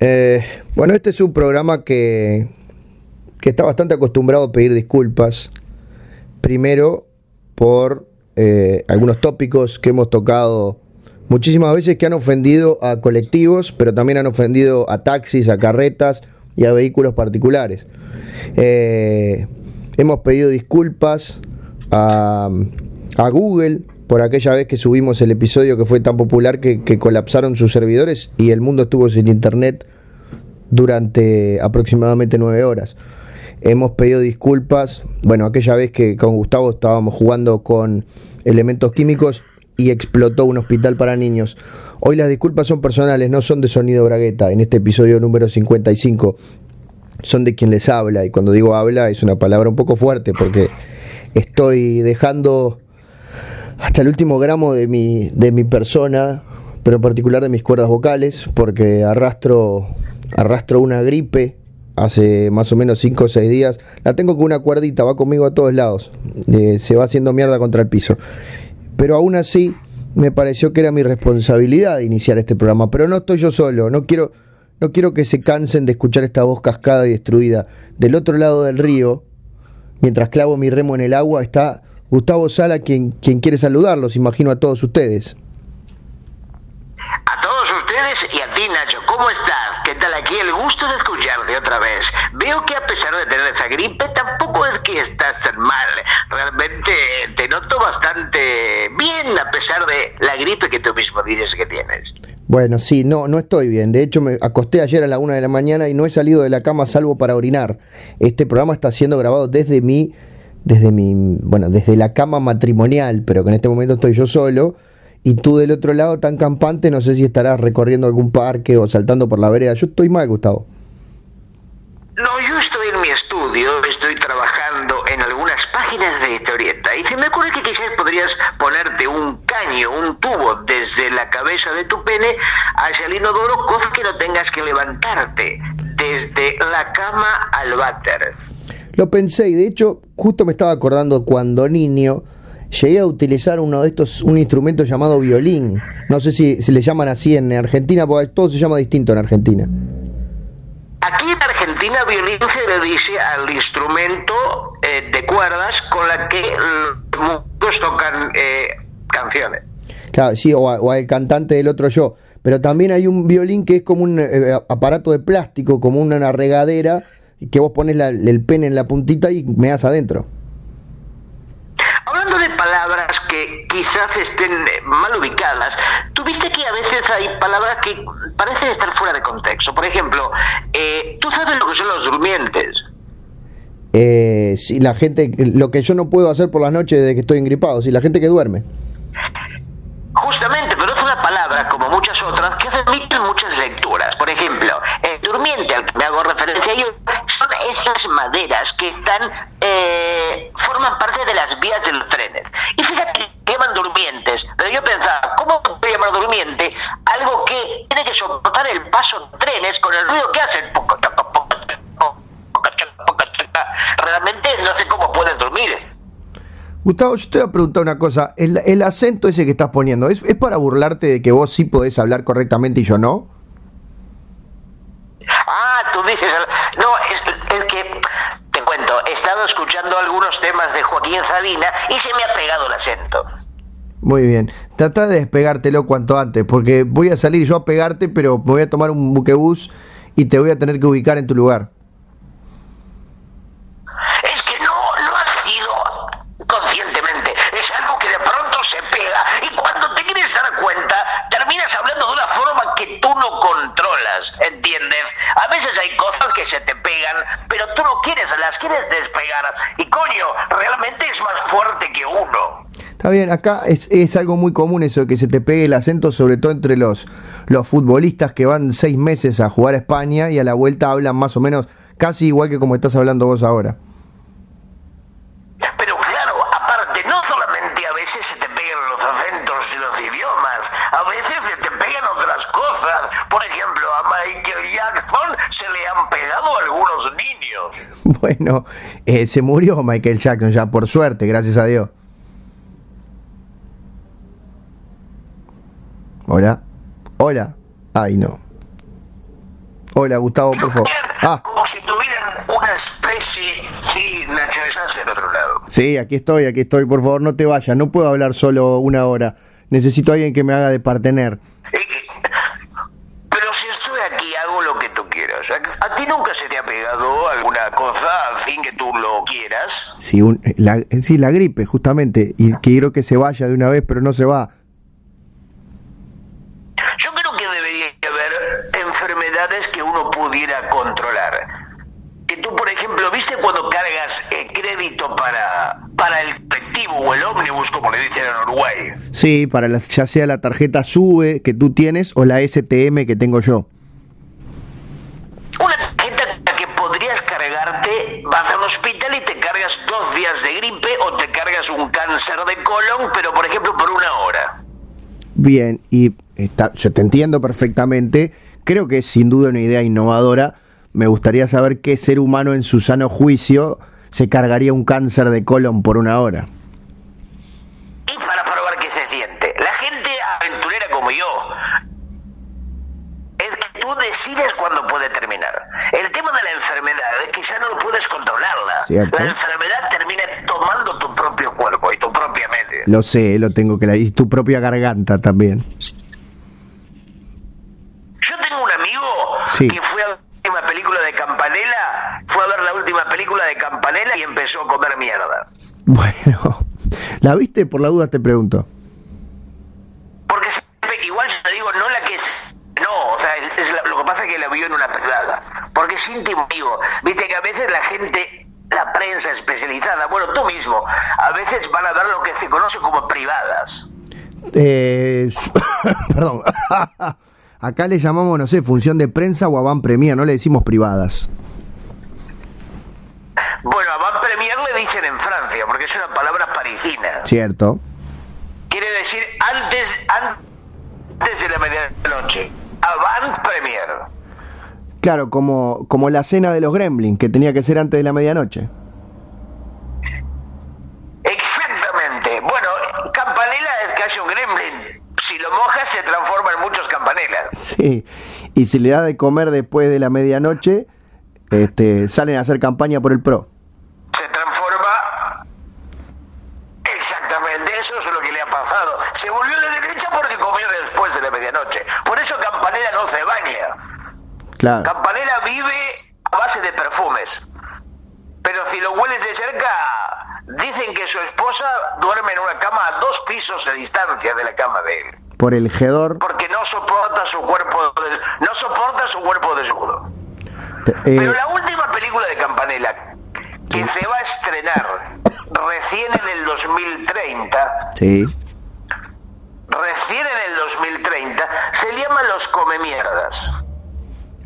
Eh, bueno, este es un programa que, que está bastante acostumbrado a pedir disculpas. Primero por eh, algunos tópicos que hemos tocado muchísimas veces que han ofendido a colectivos, pero también han ofendido a taxis, a carretas y a vehículos particulares. Eh, hemos pedido disculpas a, a Google por aquella vez que subimos el episodio que fue tan popular que, colapsaron sus servidores y el mundo estuvo sin internet durante aproximadamente nueve horas. Hemos pedido disculpas, bueno, aquella vez que con Gustavo estábamos jugando con elementos químicos y explotó un hospital para niños. Hoy las disculpas son personales, no son de Sonido Bragueta, en este episodio número 55. Son de quien les habla, y cuando digo habla es una palabra un poco fuerte porque estoy dejando hasta el último gramo de mi, de mi persona, pero en particular de mis cuerdas vocales, porque arrastro, arrastro una gripe hace más o menos 5 o 6 días. La tengo con una cuerdita, va conmigo a todos lados, eh, se va haciendo mierda contra el piso. Pero aún así me pareció que era mi responsabilidad iniciar este programa, pero no estoy yo solo, no quiero, no quiero que se cansen de escuchar esta voz cascada y destruida. Del otro lado del río, mientras clavo mi remo en el agua, está Gustavo Sala, quien, quien quiere saludarlos, imagino a todos ustedes. A todos ustedes y a ti, Nacho, ¿cómo estás? ¿Qué tal aquí? El gusto de escucharte otra vez. Veo que a pesar de tener esa gripe, tampoco es que estás tan mal. Realmente te noto bastante bien a pesar de la gripe que tú mismo dices que tienes. Bueno, sí, no, no estoy bien. De hecho, me acosté ayer a la una de la mañana y no he salido de la cama salvo para orinar. Este programa está siendo grabado desde mi desde mi, bueno, desde la cama matrimonial, pero que en este momento estoy yo solo, y tú del otro lado tan campante, no sé si estarás recorriendo algún parque o saltando por la vereda. Yo estoy mal, Gustavo. No, yo estoy en mi estudio, estoy trabajando en algunas páginas de historieta y se me ocurre que quizás podrías ponerte un caño, un tubo desde la cabeza de tu pene hacia el inodoro, cosa que no tengas que levantarte desde la cama al váter. Lo pensé y de hecho justo me estaba acordando cuando niño llegué a utilizar uno de estos, un instrumento llamado violín. No sé si se le llaman así en Argentina, porque todo se llama distinto en Argentina. Aquí en Argentina violín se le dice al instrumento eh, de cuerdas con la que los músicos tocan eh, canciones. Claro, sí, o, a, o, al cantante del otro yo. Pero también hay un violín que es como un eh, aparato de plástico, como una regadera, que vos pones la, el pene en la puntita y me das adentro. Hablando de palabras que quizás estén mal ubicadas, tuviste que a veces hay palabras que parecen estar fuera de contexto. Por ejemplo, eh, ¿tú sabes lo que son los durmientes? Eh, sí, la gente, lo que yo no puedo hacer por las noches desde que estoy engripado, sí, la gente que duerme. Justamente, pero es una palabra, como muchas otras, que admiten muchas lecturas. Por ejemplo, el durmiente al que me hago referencia yo son esas maderas que están eh, forman parte de las vías de los trenes. Y fíjate que llaman durmientes, pero yo pensaba, ¿cómo puede llamar durmiente algo que tiene que soportar el paso de trenes con el ruido que hacen? Realmente no sé cómo pueden dormir. Gustavo, yo te voy a preguntar una cosa. El, el acento ese que estás poniendo, ¿es, ¿es, para burlarte de que vos sí podés hablar correctamente y yo no? Ah, tú dices... No, es, que... Te cuento, he estado escuchando algunos temas de Joaquín Sabina y se me ha pegado el acento. Muy bien. Trata de despegártelo cuanto antes, porque voy a salir yo a pegarte, pero me voy a tomar un buquebús y te voy a tener que ubicar en tu lugar. Es que no, no ha sido conscientemente. Es algo que de pronto se pega y cuando te quieres dar cuenta, terminas hablando de una forma que tú no controlas, ¿entiendes? A veces hay cosas se te pegan, pero tú no quieres, las quieres despegar. Y coño, realmente es más fuerte que uno. Está bien, acá es, es, algo muy común eso de que se te pegue el acento, sobre todo entre los, los futbolistas que van seis meses a jugar a España y a la vuelta hablan más o menos casi igual que como estás hablando vos ahora. Pero claro, aparte, no solamente a veces se te pegan los acentos de los idiomas, a veces se te pegan otras cosas. Por ejemplo, a Michael Jackson se le han pegado algunos niños. Bueno, eh, se murió Michael Jackson ya, por suerte, gracias a Dios. Hola. Hola. Ay, no. Hola, Gustavo, por favor. Ah. Como si tuvieran una especie, Nacho, estás en otro lado. Sí, aquí estoy, aquí estoy, por favor, no te vayas, no puedo hablar solo una hora. Necesito a alguien que me haga de partener. Pero si estoy aquí, hago lo que tú quieras. ¿A, ti nunca se te ha pegado alguna cosa al fin que tú lo quieras? Sí, la, sí, la gripe, justamente. Y quiero que se vaya de una vez, pero no se va. Yo creo que debería haber enfermedades que uno pudiera controlar que tú, por ejemplo, ¿viste cuando cargas el crédito para, para el colectivo o el ómnibus, como le dicen en Uruguay? Sí, para la, ya sea la tarjeta SUBE que tú tienes o la STM que tengo yo. Vas al hospital y te cargas dos días de gripe o te cargas un cáncer de colon, pero por ejemplo por una hora. Bien, y está, yo te entiendo perfectamente, creo que es sin duda una idea innovadora me gustaría saber qué ser humano en su sano juicio se cargaría un cáncer de colon por una hora. Y para probar qué se siente. La gente aventurera como yo es que tú decides cuándo puede terminar. El tema de la enfermedad es que ya no puedes controlarla. La enfermedad termina tomando tu propio cuerpo y tu propia mente. Lo sé, lo tengo que leer. Y tu propia garganta también. Yo tengo un amigo que fue a última película de Campanella, fue a ver la última película de Campanella y empezó a comer mierda. Bueno, ¿la viste? Por la duda te pregunto. Porque igual yo te digo, no la que es... No, o sea, lo que pasa es que la vio en una privada. Porque es íntimo, digo. Viste que a veces la gente, la prensa especializada, bueno, tú mismo, a veces van a ver lo que se conoce como privadas. Eh, perdón. Acá le llamamos, no sé, función de prensa o avant premier, no le decimos privadas. Bueno, avant premier le dicen en Francia, porque es una palabra parisina. Cierto. Quiere decir antes, antes de la medianoche. Avant premier. Claro, como, como la cena de los gremlins, que tenía que ser antes de la medianoche. Exactamente. Bueno, campanela es que haya un gremlin si lo mojas se transforma en muchos campanelas. Sí, y si le da de comer después de la medianoche, este, salen a hacer campaña por el PRO. Se transforma... Exactamente, eso es lo que le ha pasado. Se volvió a la derecha porque comió después de la medianoche. Por eso Campanela no se baña. Claro. Campanela vive a base de perfumes. Pero si lo hueles de cerca, Dicen que su esposa duerme en una cama a dos pisos de distancia de la cama de él. Por el gedor. Porque no soporta su cuerpo, no soporta su cuerpo desnudo. Eh, Pero la última película de Campanella que se va a estrenar recién en el 2030. Sí. Recién en el 2030 se llama Los Come Mierdas.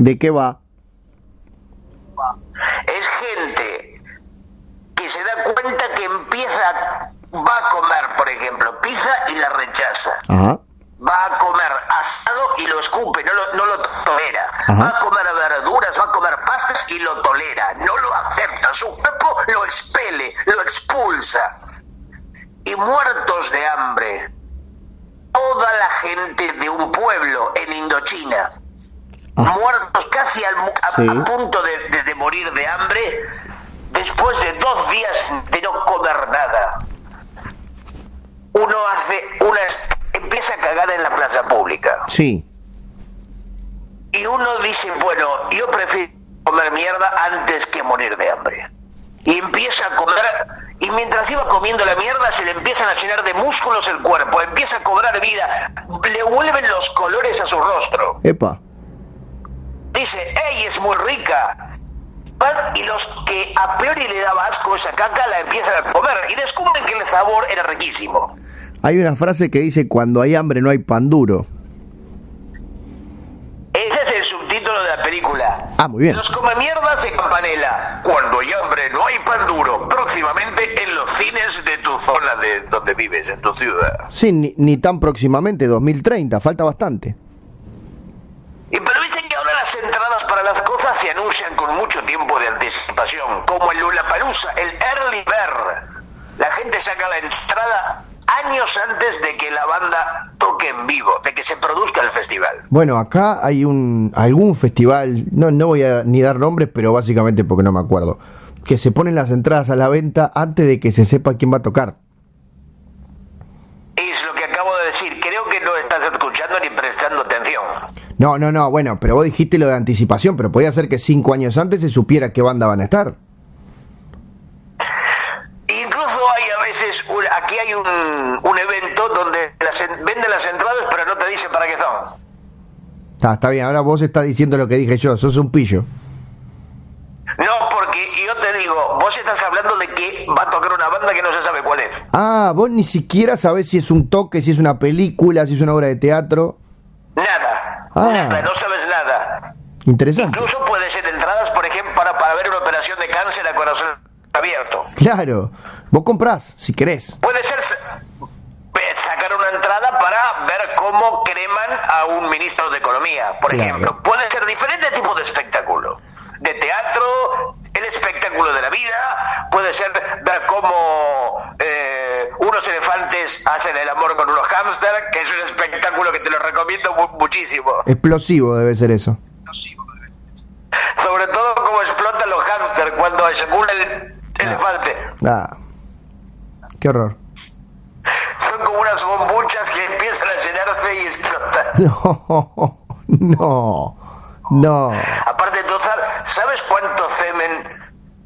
¿De qué va? Es gente y se da cuenta que empieza, va a comer, por ejemplo, pizza y la rechaza. Va a comer asado y lo escupe, no lo, no lo tolera. Va a comer verduras, va a comer pastas y lo tolera. No lo acepta. Su cuerpo lo expele, lo expulsa. Y muertos de hambre, toda la gente de un pueblo en Indochina, ah. muertos casi al, a, punto de, de morir de hambre, después de dos días de no comer nada, uno hace una empieza a cagar en la plaza pública. Sí. Y uno dice, bueno, yo prefiero comer mierda antes que morir de hambre. Y empieza a comer, y mientras iba comiendo la mierda se le empiezan a llenar de músculos el cuerpo, empieza a cobrar vida, le vuelven los colores a su rostro. Epa. Dice, ¡ey, es muy rica! y los que a priori le daba asco esa caca la empiezan a comer y descubren que el sabor era riquísimo. Hay una frase que dice, cuando hay hambre no hay pan duro. Ese es el subtítulo de la película. Ah, muy bien. Los come mierdas en Campanela. Cuando hay hambre no hay pan duro. Próximamente en los cines de tu zona de donde vives, en tu ciudad. Sí, ni, ni tan próximamente, 2030, falta bastante. Y pero dicen que ahora las entradas para las cosas se anuncian mucho tiempo de anticipación, como el Palusa, el Early Bird. La gente saca la entrada años antes de que la banda toque en vivo, de que se produzca el festival. Bueno, acá hay un algún festival, no, no voy a ni dar nombres, pero básicamente porque no me acuerdo, que se ponen las entradas a la venta antes de que se sepa quién va a tocar. Es lo que acabo de decir, creo que no estás escuchando ni prestando atención. No, no, no, bueno, pero vos dijiste lo de anticipación, pero podía ser que cinco años antes se supiera qué banda van a estar. Incluso hay a veces, aquí hay un, un evento donde las venden las entradas pero no te dice para qué son. Está, está bien, ahora vos estás diciendo lo que dije yo, sos un pillo. No, porque yo te digo, vos estás hablando de que va a tocar una banda que no se sabe cuál es. Ah, vos ni siquiera sabés si es un toque, si es una película, si es una obra de teatro. Nada, Ah. no sabes nada. Interesante. Incluso puede ser entradas, por ejemplo, para, para ver una operación de cáncer a corazón abierto. Claro, vos comprás, si querés. Puede ser eh, sacar una entrada para ver cómo creman a un ministro de Economía, por Claro. ejemplo. Puede ser diferente tipo de espectáculo. De teatro, el espectáculo de la vida, puede ser ver cómo hacen el amor con unos hámster, que es un espectáculo que te lo recomiendo mu- muchísimo. Explosivo debe ser eso. Sobre todo cómo explotan los hámster cuando eyacula el elefante. Ah, qué horror. Son como unas bombuchas que empiezan a llenarse y explotan. No, no, no. Aparte, ¿sabes cuánto semen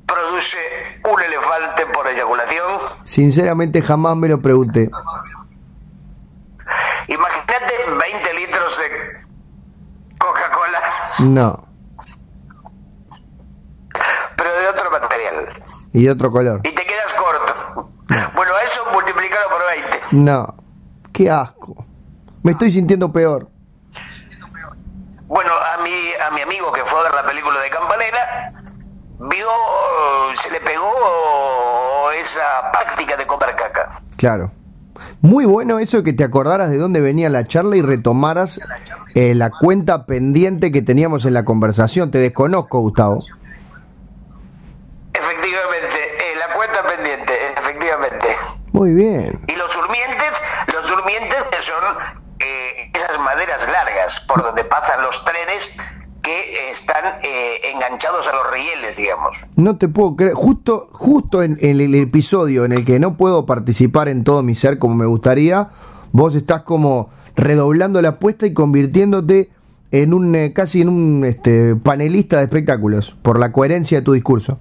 produce un elefante por eyaculación? Sinceramente jamás me lo pregunté. Imagínate 20 litros de Coca-Cola, No. pero de otro material. Y de otro color. Y te quedas corto. Bueno, eso multiplicado por 20. No. Qué asco. Me estoy sintiendo peor. Bueno, a mi, a mi amigo que fue a ver la película de Campanella, vio, se le pegó esa práctica de comer caca. Claro. Muy bueno eso que te acordaras de dónde venía la charla y retomaras eh, la cuenta pendiente que teníamos en la conversación. Te desconozco, Gustavo. Efectivamente, eh, la cuenta pendiente, efectivamente. Muy bien. Y los durmientes, los durmientes que son eh, esas maderas largas por donde pasan los trenes que están eh, enganchados a los rieles, digamos. No te puedo creer. Justo, justo en, en el episodio en el que no puedo participar en todo mi ser como me gustaría, vos estás como redoblando la apuesta y convirtiéndote en un eh, casi en un este, panelista de espectáculos por la coherencia de tu discurso.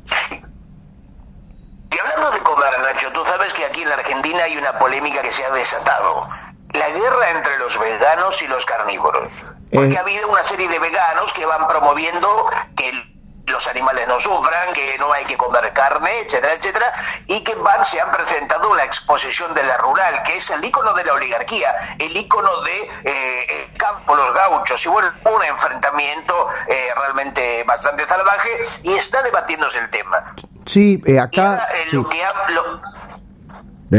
Y hablando de comer, Nacho, tú sabes que aquí en la Argentina hay una polémica que se ha desatado. La guerra entre los veganos y los carnívoros. Porque Eh. ha habido una serie de veganos que van promoviendo que los animales no sufran, que no hay que comer carne, etcétera, etcétera, y que van, se han presentado en la exposición de la rural, que es el ícono de la oligarquía, el ícono de eh, el campo, los gauchos, y bueno, un enfrentamiento eh, realmente bastante salvaje, y está debatiéndose el tema. Sí, eh, Y acá. ahora, eh, sí, lo, que ha- lo-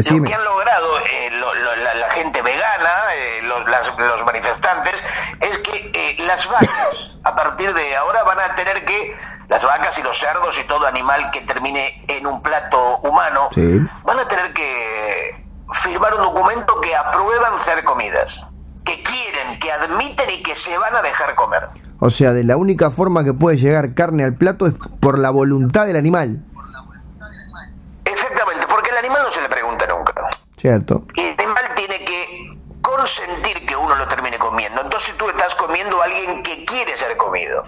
lo que han logrado eh, lo- lo- la, la gente vegana, eh, los, las- los manifestantes, es que eh, las vacas, a partir de ahora, van a tener que, las vacas y los cerdos y todo animal que termine en un plato humano, Sí. van a tener que firmar un documento que aprueban ser comidas, que quieren, que admiten y que se van a dejar comer. O sea, de la única forma que puede llegar carne al plato es por la voluntad del animal. Exactamente, porque el animal no se le pregunta. ¿Cierto? Y el animal tiene que consentir que uno lo termine comiendo. Entonces tú estás comiendo a alguien que quiere ser comido.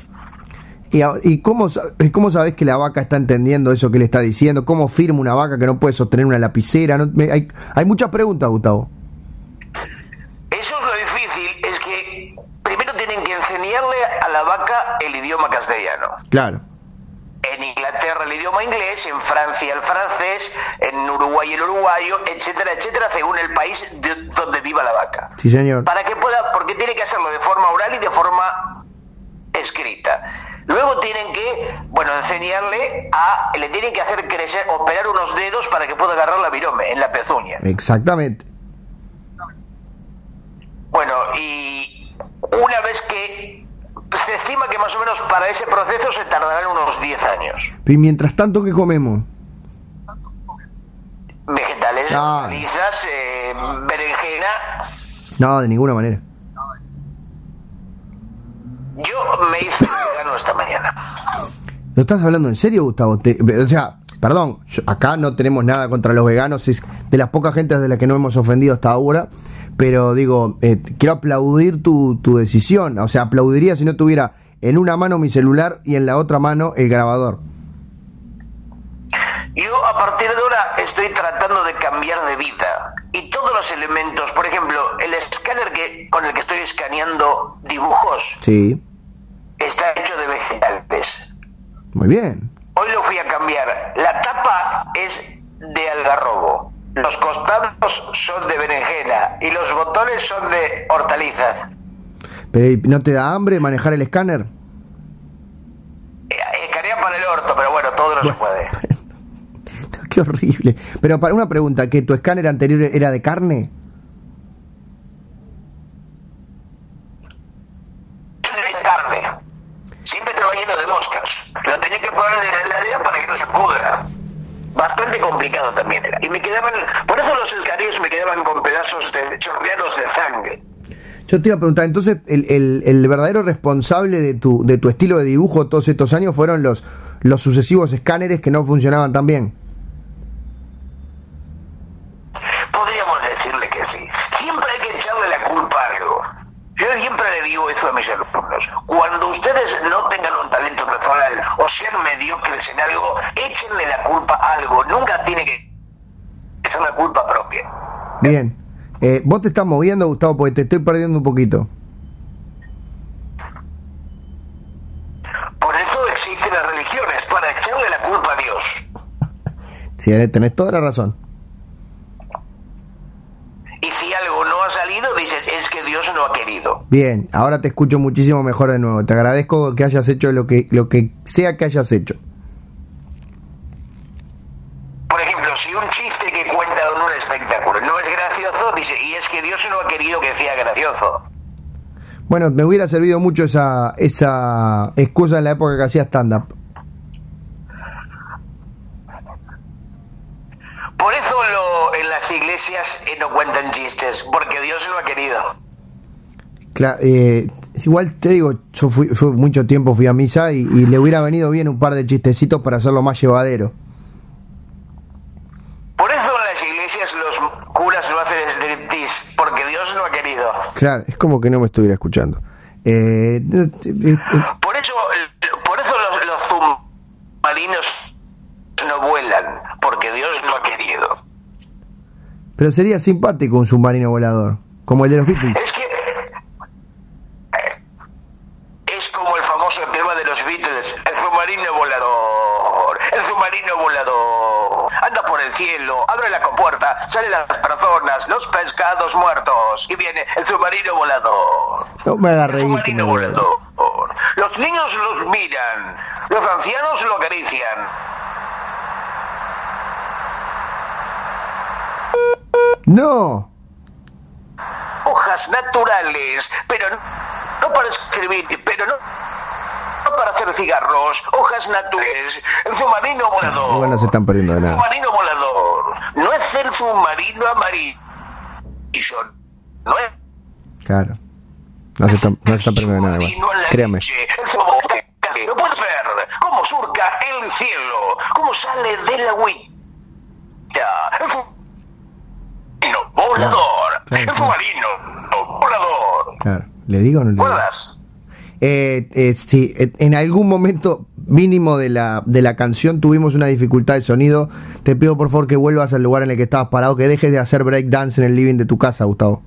¿Y, y cómo, cómo sabes que la vaca está entendiendo eso que le está diciendo? ¿Cómo firma una vaca que no puede sostener una lapicera? No- me- hay, hay muchas preguntas, Gustavo. Eso es lo difícil, es que primero tienen que enseñarle a la vaca el idioma castellano. Claro. En Inglaterra el idioma inglés, en Francia el francés, en Uruguay el uruguayo, etcétera, etcétera, según el país de donde viva la vaca. Sí, señor. para que pueda, porque tiene que hacerlo de forma oral y de forma escrita. Luego tienen que, bueno, enseñarle a, le tienen que hacer crecer, operar unos dedos para que pueda agarrar la virome en la pezuña. Exactamente. Bueno, y una vez que se estima que más o menos para ese proceso se tardarán unos 10 años. Y mientras tanto, ¿qué comemos? vegetales, Ah. hortalizas, eh, berenjena. No, de ninguna manera. Yo me hice vegano esta mañana. ¿Lo estás hablando en serio, Gustavo? Te- o sea, perdón, yo- acá no tenemos nada contra los veganos, es de las pocas gentes de las que no hemos ofendido hasta ahora, pero digo, eh, quiero aplaudir tu, tu decisión, o sea, aplaudiría si no tuviera en una mano mi celular y en la otra mano el grabador. Yo a partir de ahora estoy tratando de cambiar de vida. Y todos los elementos, por ejemplo, el escáner que, con el que estoy escaneando dibujos Sí, está hecho de vegetales. muy bien. Hoy lo fui a cambiar. La tapa es de algarrobo. Los costados son de berenjena y los botones son de hortalizas. Pero ¿y ¿no te da hambre manejar el escáner? Eh, Escanea para el orto, pero bueno, todo no se puede. Qué horrible. Pero para una pregunta, ¿que tu escáner anterior era de carne? de carne. Siempre te lleno de moscas. Lo tenía que poner en la heladera para que no se pudra. Bastante complicado también era. Y me quedaban, por eso los escarillos me quedaban con pedazos de chorreados de sangre. Yo te iba a preguntar, entonces, el, el- el verdadero responsable de tu, de tu estilo de dibujo todos estos años fueron los, los sucesivos escáneres que no funcionaban tan bien. Podríamos decirle que sí. Siempre hay que echarle la culpa a algo. Yo siempre le digo eso a mis alumnos. Cuando ustedes no tengan un talento personal o sean mediocres en algo, échenle la culpa a algo. Nunca tiene que ser la culpa propia. Bien. Eh, vos te estás moviendo, Gustavo, porque te estoy perdiendo un poquito. Por eso existen las religiones, para echarle la culpa a Dios. Sí, tenés toda la razón. Y si algo no ha salido, dices, es que Dios no ha querido. Bien, ahora te escucho muchísimo mejor de nuevo. Te agradezco que hayas hecho lo que, lo que sea que hayas hecho. Por ejemplo, si un chiste que cuenta en un espectáculo no es gracioso, dice, y es que Dios no ha querido que sea gracioso. Bueno, me hubiera servido mucho esa, esa excusa en la época que hacía stand-up. Por eso lo, en las iglesias eh, no cuentan chistes, porque Dios no ha querido. Cla- eh, igual te digo, yo fui, fui mucho tiempo fui a misa y, y le hubiera venido bien un par de chistecitos para hacerlo más llevadero. Por eso en las iglesias los curas no hacen striptease, porque Dios no ha querido. Claro, es como que no me estuviera escuchando. Eh, eh, eh, Por eso, por eso los, los submarinos no vuelan, porque Dios no ha querido. pero sería simpático un submarino volador, como el de los Beatles. Es que eh, es como el famoso tema de los Beatles, el submarino volador, el submarino volador, anda por el cielo, abre la compuerta, salen las personas, los pescados muertos, y viene el submarino volador. No me haga El submarino me volador. Los niños los miran, los ancianos lo acarician. No, hojas naturales, pero no, no para escribir, pero no para hacer cigarros, hojas naturales, el submarino volador. igual no se están perdiendo de nada. submarino volador, no es el submarino amarillo, no es Claro. No se están, no se están perdiendo nada. igual. Créame. No puedes ver cómo surca el cielo, cómo sale de la agüita. El volador, el submarino volador. Claro. ¿Le digo o no le digo? ¿Recuerdas? Eh, eh, sí, en algún momento mínimo de la, de la canción tuvimos una dificultad de sonido. Te pido por favor que vuelvas al lugar en el que estabas parado, que dejes de hacer breakdance en el living de tu casa, Gustavo.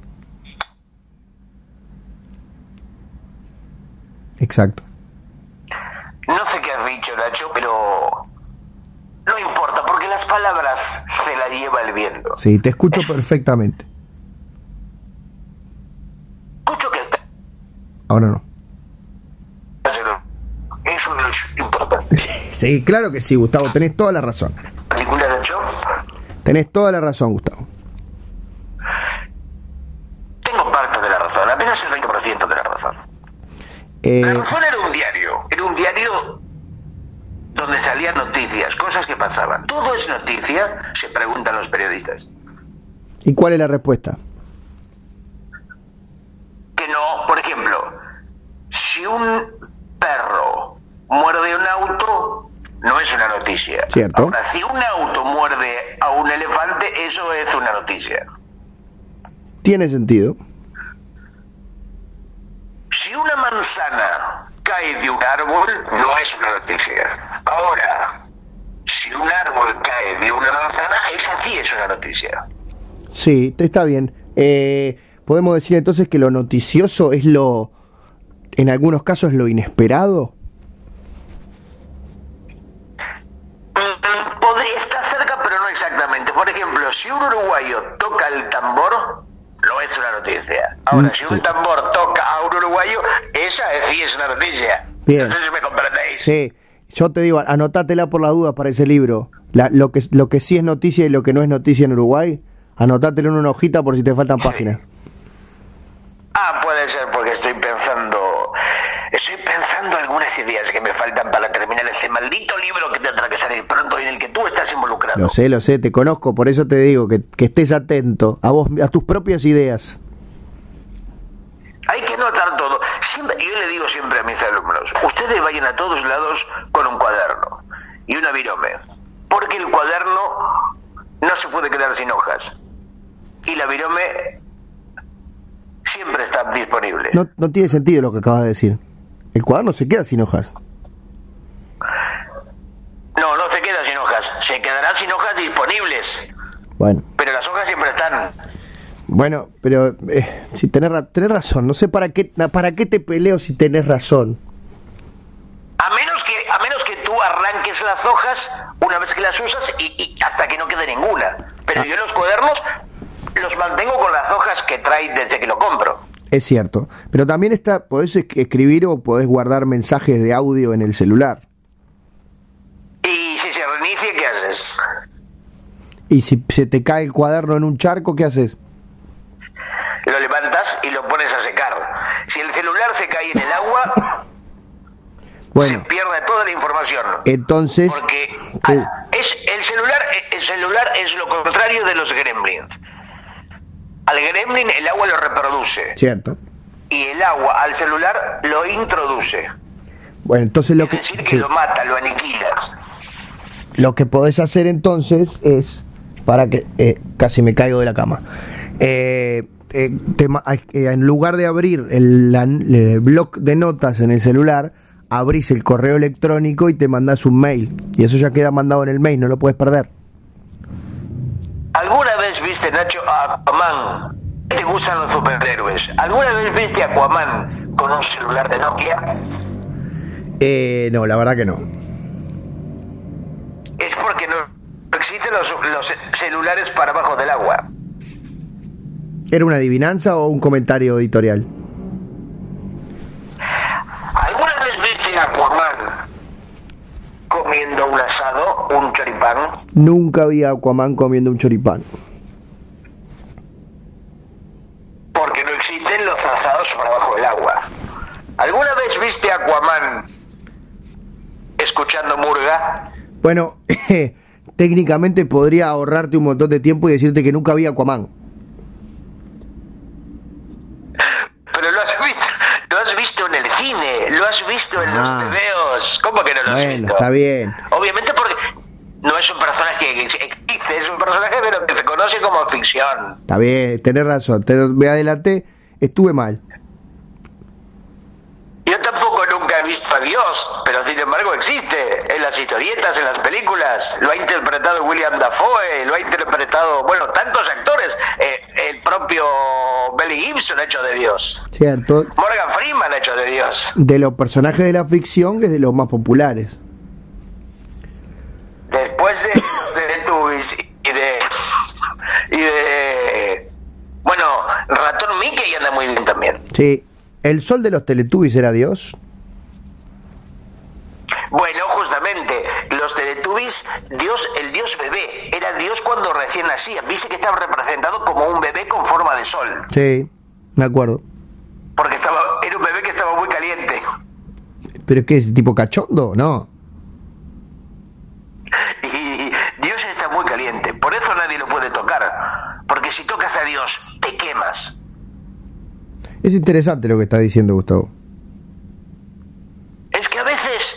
Exacto. No sé qué has dicho, Nacho, pero no importa, porque las palabras se las lleva el viento. Sí, te escucho perfectamente. Escucho que está Ahora no. Eso es importante. Sí, claro que sí, Gustavo, tenés toda la razón. ¿Película, Nacho? Tenés toda la razón, Gustavo. Tengo parte de la razón, apenas el 20% de la razón. Eh, La razón era un diario, era un diario donde salían noticias, cosas que pasaban. ¿Todo es noticia? Se preguntan los periodistas. ¿Y cuál es la respuesta? Que no, por ejemplo, si un perro muerde un auto, no es una noticia. Cierto. Ahora, si un auto muerde a un elefante, eso es una noticia. Tiene sentido. Si una manzana cae de un árbol, no es una noticia. Ahora, si un árbol cae de una manzana, esa sí es una noticia. Sí, está bien. Eh, Podemos decir entonces que lo noticioso es lo, en algunos casos, lo inesperado. Si un uruguayo toca el tambor, no es una noticia. Ahora, Mm, si un tambor toca a un uruguayo, esa es- sí es una noticia. Bien. No sé si me comprendéis. Sí, yo te digo, anotátela por la duda para ese libro. La- lo, que, lo que sí es noticia y lo que no es noticia en Uruguay, anotátelo en una hojita por si te faltan páginas. Ah, puede ser porque estoy pensando... Estoy pensando algunas ideas que me faltan para terminar ese maldito libro que tendrá que salir pronto y en el que tú estás involucrado. Lo sé, lo sé, te conozco, por eso te digo que, que estés atento a vos, a tus propias ideas. Hay que notar todo. Siempre, yo le digo siempre a mis alumnos, ustedes vayan a todos lados con un cuaderno y una virome, porque el cuaderno no se puede quedar sin hojas y la virome siempre está disponible. No, no tiene sentido lo que acabas de decir. El cuaderno se queda sin hojas. No, no se queda sin hojas, se quedará sin hojas disponibles, Bueno, pero las hojas siempre están. bueno, pero eh, si tenés, tenés razón, no sé para qué, para qué te peleo si tenés razón. A menos que a menos que tú arranques las hojas una vez que las usas y, y hasta que no quede ninguna. Pero yo los cuadernos los mantengo con las hojas que trae desde que lo compro. Es cierto, pero también está, podés es- escribir o podés guardar mensajes de audio en el celular. Y si se reinicia, ¿qué haces? Y si se te cae el cuaderno en un charco, ¿qué haces? Lo levantas y lo pones a secar. Si el celular se cae en el agua, Bueno, se pierde toda la información. entonces... Porque Sí. ah, es el celular el celular es lo contrario de los gremlins. Al gremlin el agua lo reproduce Cierto. y el agua al celular lo introduce. Bueno, entonces lo Es que, decir, que sí, lo mata, lo aniquila. lo que podés hacer entonces es, para que eh, casi me caigo de la cama, Eh, eh, te en lugar de abrir el, la- el bloc de notas en el celular, abrís el correo electrónico y te mandás un mail. Y eso ya queda mandado en el mail, no lo puedes perder. ¿Alguna vez viste, Nacho, a Aquaman? ¿Te gustan los superhéroes? ¿Alguna vez viste a Aquaman con un celular de Nokia? Eh, no, la verdad que no. Es porque no existen los, los celulares para abajo del agua. ¿Era una adivinanza o un comentario editorial? ¿Alguna vez viste a Aquaman comiendo un asado, un choripán? Nunca vi a Aquaman comiendo un choripán. Porque no existen los asados para abajo del agua. ¿Alguna vez viste a Aquaman escuchando murga? Bueno, técnicamente podría ahorrarte un montón de tiempo y decirte que nunca vi Aquaman. Pero lo has visto, lo has visto en el cine, lo has visto en Ah. los tebeos. ¿Cómo que no lo has visto? está bien. Obviamente porque no es un personaje que ex- existe, es un personaje pero que se conoce como ficción. Está bien, tenés razón. te- me adelanté, estuve mal. Yo tampoco nunca he visto a Dios, pero sin embargo existe en las historietas, en las películas. Lo ha interpretado William Dafoe, lo ha interpretado, bueno, tantos actores. Eh, el propio Belly Gibson ha hecho de Dios. Cierto. Morgan Freeman ha hecho de Dios. De los personajes de la ficción es de los más populares. Después de, de Teletubbies y de. y de. Bueno, Ratón Mickey anda muy bien también. Sí. ¿El sol de los Teletubbies era Dios? Bueno, justamente, los Teletubbies, Dios, el Dios bebé, era Dios cuando recién nacía. Dice que estaba representado como un bebé con forma de sol. Sí, me acuerdo. Porque estaba, era un bebé que estaba muy caliente. ¿Pero qué es? ¿Tipo cachondo? No. Y Dios está muy caliente, por eso nadie lo puede tocar. Porque si tocas a Dios, te quemas. Es interesante lo que está diciendo Gustavo. Es que a veces,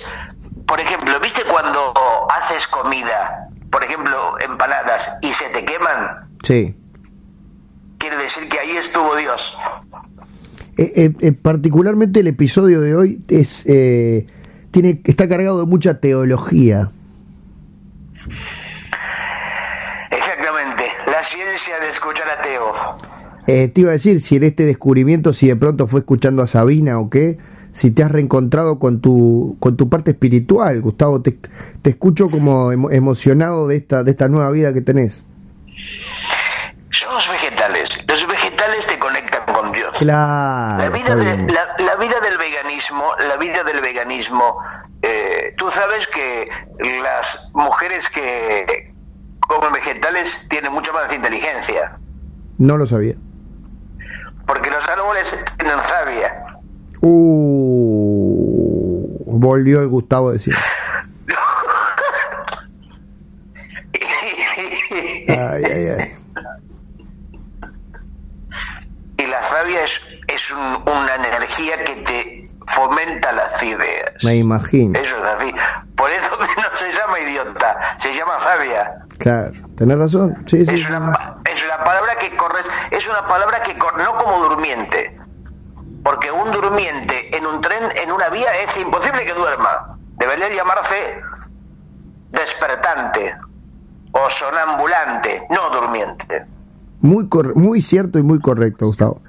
por ejemplo, ¿viste cuando haces comida, por ejemplo, empanadas, y se te queman? Sí. Quiere decir que ahí estuvo Dios. Eh, eh, eh, particularmente el episodio de hoy es eh, tiene está cargado de mucha teología. Exactamente, la ciencia de escuchar ateo. Eh, te iba a decir si en este descubrimiento, si de pronto fue escuchando a Sabina o qué, si te has reencontrado con tu con tu parte espiritual, Gustavo, te, te escucho como emo- emocionado de esta de esta nueva vida que tenés. Somos vegetales. Los vegetales te conectan con Dios. Claro. La vida, de- la, la vida del veganismo, la vida del veganismo, eh, tú sabes que las mujeres que comen vegetales tienen mucha más inteligencia, No lo sabía. Porque los árboles tienen savia. Uh, volvió el Gustavo a decir. Ay, ay, ay. y la savia es, es un- una energía que te fomenta las ideas. Me imagino. Eso es así. Por eso no se llama idiota, se llama sabia. Claro, tenés razón. Sí, sí. Es una, pa- es una palabra que corre, es una palabra que cor- no como durmiente, porque un durmiente en un tren, en una vía, es imposible que duerma. Debería llamarse despertante o sonambulante, no durmiente. Muy, cor- muy cierto y muy correcto, Gustavo.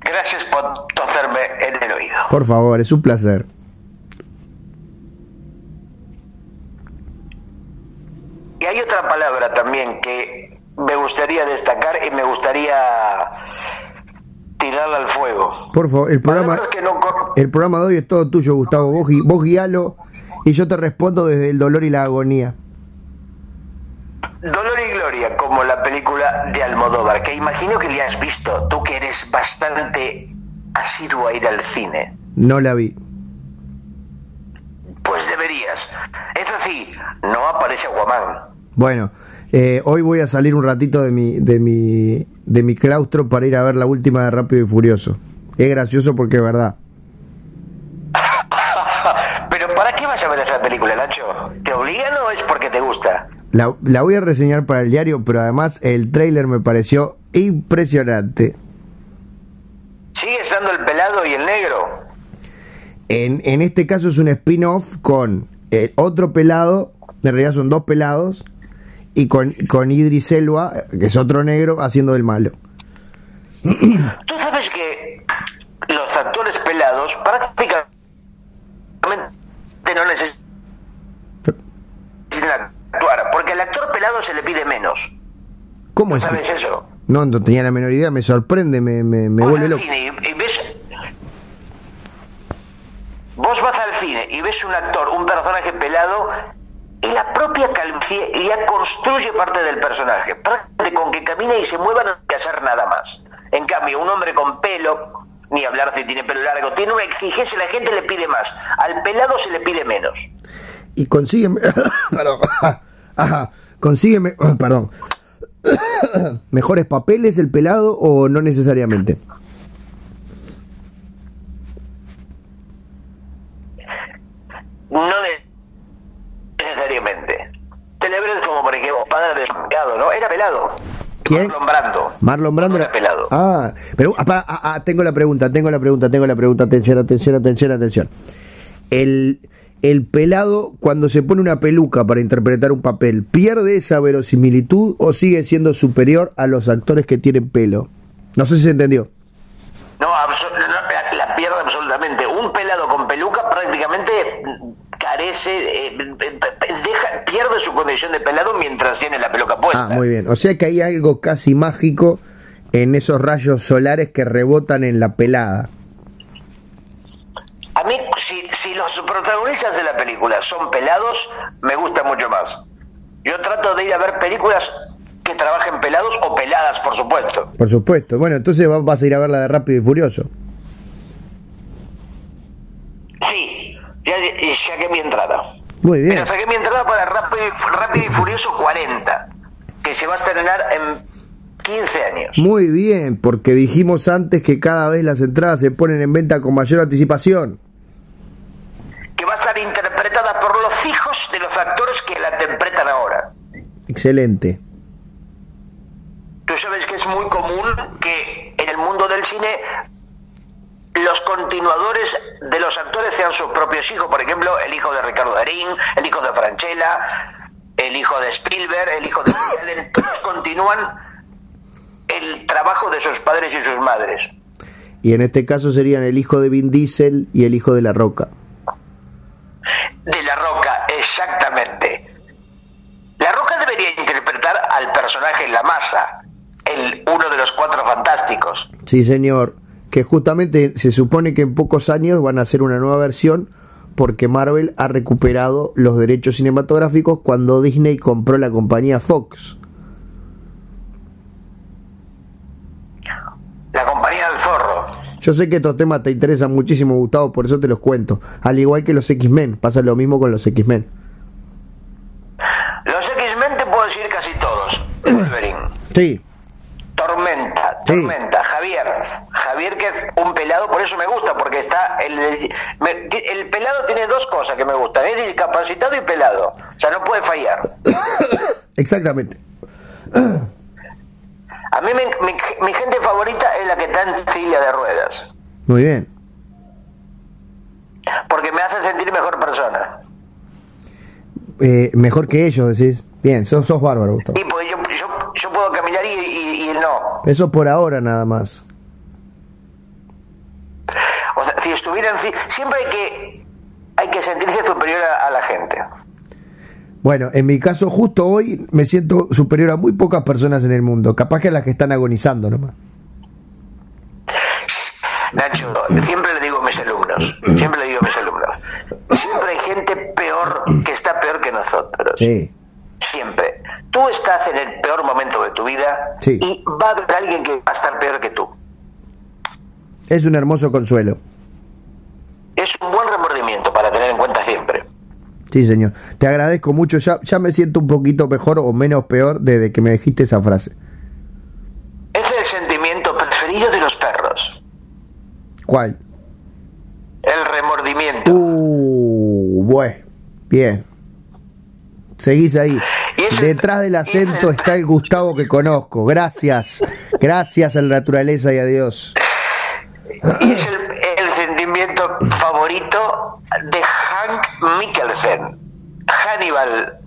Gracias por toserme en el oído. Por favor, es un placer. Y hay otra palabra también que me gustaría destacar y me gustaría tirarla al fuego. Por favor, el programa, no el programa de hoy es todo tuyo, Gustavo. Vos, guíalo y yo te respondo desde el dolor y la agonía. Dolor y Gloria, como la película de Almodóvar, que imagino que le has visto, tú que eres bastante asiduo a ir al cine. No la vi. Pues deberías. Eso sí, no aparece Aquaman. Bueno, eh, hoy voy a salir un ratito de mi, de mi, de mi claustro para ir a ver la última de Rápido y Furioso. Es gracioso porque es verdad. Pero ¿para qué vas a ver esa película, Nacho? ¿Te obligan o es porque te gusta? La, la voy a reseñar para el diario, pero además el tráiler me pareció impresionante. ¿Sigue estando el pelado y el negro? En, en este caso es un spin-off con eh, otro pelado, en realidad son dos pelados, y con, con Idris Elba, que es otro negro, haciendo del malo. Tú sabes que los actores pelados prácticamente no necesitan actuar, porque al actor pelado se le pide menos. ¿Cómo es? ¿Sabes eso? No, no tenía la menor idea, me sorprende, me, me, me vuelve loco. cine y, y ves... Vos vas al cine y ves un actor, un personaje pelado, y la propia calvicie ya construye parte del personaje. Prácticamente con que camine y se mueva no hay que hacer nada más. En cambio, un hombre con pelo, ni hablar si tiene pelo largo, tiene una exigencia, la gente le pide más. Al pelado se le pide menos. Y consígueme. perdón. Ajá, consígueme. Perdón. ¿Mejores papeles el pelado o no necesariamente? No ne- necesariamente. Tenebres como por ejemplo Padre del Pecado, ¿no? Era pelado. ¿Quién? Marlon Brando. Marlon Brando era pelado. Ah, pero ah, ah, ah, tengo la pregunta, tengo la pregunta, tengo la pregunta. Atención, atención, atención, atención. El, el pelado, cuando se pone una peluca para interpretar un papel, ¿pierde esa verosimilitud o sigue siendo superior a los actores que tienen pelo? No sé si se entendió. No, la pierde absolutamente. Un pelado con peluca prácticamente carece, eh, deja, pierde su condición de pelado mientras tiene la peluca puesta. Ah, muy bien. O sea que hay algo casi mágico en esos rayos solares que rebotan en la pelada. A mí, si, si los protagonistas de la película son pelados, me gusta mucho más. Yo trato de ir a ver películas que trabajen pelados o peladas, por supuesto. Por supuesto. Bueno, entonces va- vas a ir a ver la de Rápido y Furioso. Sí, ya, ya que mi entrada. Muy bien. Pero saqué mi entrada para Rápido y, Rápido y Furioso 40, que se va a estrenar en 15 años. Muy bien, porque dijimos antes que cada vez las entradas se ponen en venta con mayor anticipación. Que va a estar interpretada por los hijos de los actores que la interpretan ahora. Excelente. Tú sabes que es muy común que en el mundo del cine los continuadores de los actores sean sus propios hijos, por ejemplo, el hijo de Ricardo Darín, el hijo de Franchella, el hijo de Spielberg, el hijo de Allen, todos continúan el trabajo de sus padres y sus madres. Y en este caso serían el hijo de Vin Diesel y el hijo de La Roca. De La Roca, exactamente. La Roca debería interpretar al personaje La Masa, el uno de los cuatro fantásticos. Sí, señor. Que justamente se supone que en pocos años van a hacer una nueva versión porque Marvel ha recuperado los derechos cinematográficos cuando Disney compró la compañía Fox. La compañía del zorro. Yo sé que estos temas te interesan muchísimo, Gustavo, por eso te los cuento. Al igual que los X-Men, pasa lo mismo con los X-Men. Los X-Men te puedo decir casi todos. Wolverine. Sí. Tormenta, Sí. Javier. Javier que es un pelado, por eso me gusta, porque está... El, pelado tiene dos cosas que me gustan, es discapacitado y pelado. O sea, no puede fallar. Exactamente. A mí me- mi, mi gente favorita es la que está en silla de ruedas, Muy bien. porque me hace sentir mejor persona. Eh, mejor que ellos, decís. Bien, sos, sos bárbaro, Gustavo. Y pues yo, yo, yo puedo caminar y, no. Eso por ahora nada más. O sea, si estuviera en si- siempre hay que hay que sentirse superior a, a la gente. Bueno, en mi caso, justo hoy me siento superior a muy pocas personas en el mundo. Capaz que a las que están agonizando nomás. Nacho, siempre le digo a mis alumnos, siempre le digo a mis alumnos, siempre hay gente peor que está peor que nosotros. Sí. Siempre. Tú estás en el peor momento de tu vida Sí. y va a haber alguien que va a estar peor que tú. Es un hermoso consuelo. Es un buen remordimiento para tener en cuenta siempre. Sí, señor. Te agradezco mucho. Ya, ya me siento un poquito mejor o menos peor desde que me dijiste esa frase. Es el sentimiento preferido de los perros. ¿Cuál? El remordimiento. Uh, bueno. Bien. Seguís ahí. Detrás del acento está el Gustavo que conozco. Gracias. Gracias a la naturaleza y a Dios. Y es el, el sentimiento favorito de Hank Mikkelsen. Hannibal.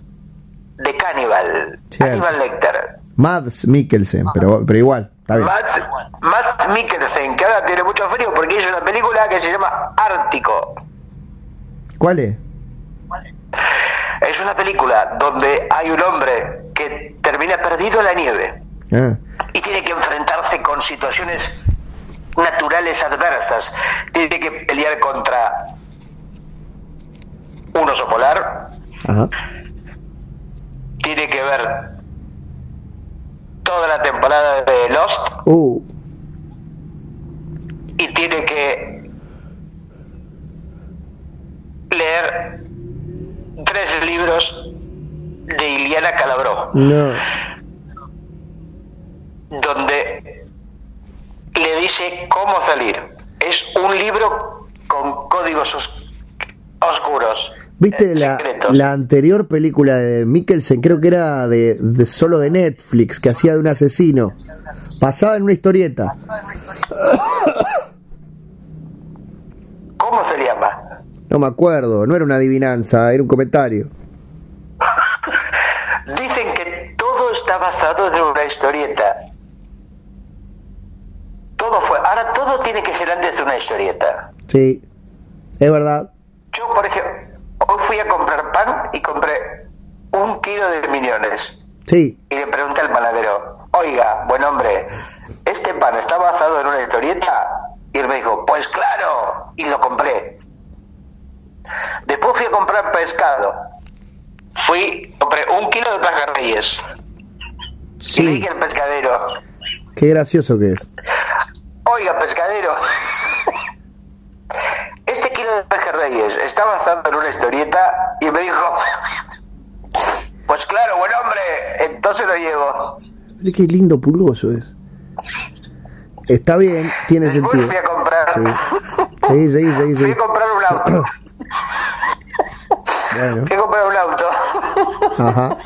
De Cannibal. Cierto. Hannibal Lecter. Mads Mikkelsen, pero, pero igual. Está bien. Matt Mikkelsen, que ahora tiene mucho frío porque hizo una película que se llama Ártico. ¿Cuál es? Es una película donde hay un hombre que termina perdido en la nieve Ah, y tiene que enfrentarse con situaciones naturales adversas. Tiene que pelear contra un oso polar, Ajá. tiene que ver toda la temporada de Lost Uh, y tiene que leer tres libros de Iliana Calabró, no. donde le dice cómo salir. Es un libro con códigos os- oscuros. ¿Viste eh, la, la anterior película de Mikkelsen? Creo que era de, de solo de Netflix, que hacía de un asesino. Basada en una historieta. ¿Cómo se llama? No me acuerdo, no era una adivinanza, era un comentario. Dicen que todo está basado en una historieta. Todo fue. Ahora todo tiene que ser antes de una historieta. Sí, es verdad. Yo, por ejemplo, hoy fui a comprar pan y compré un kilo de millones. Sí, Y le pregunté al panadero, oiga, buen hombre, ¿este pan está basado en una historieta? Y él me dijo, pues claro, y lo compré. Después fui a comprar pescado. Fui, compré un kilo de pejerreyes. Y le sí, dije al pescadero, qué gracioso que es. oiga, pescadero, este kilo de pejerreyes está basado en una historieta Y me dijo, pues claro, buen hombre, entonces lo llevo. Qué lindo pulgoso es. Está bien, tiene Después sentido. fui a comprar. Sí, sí, sí, sí. Fui a comprar un auto. Bueno, a comprar un auto. ajá.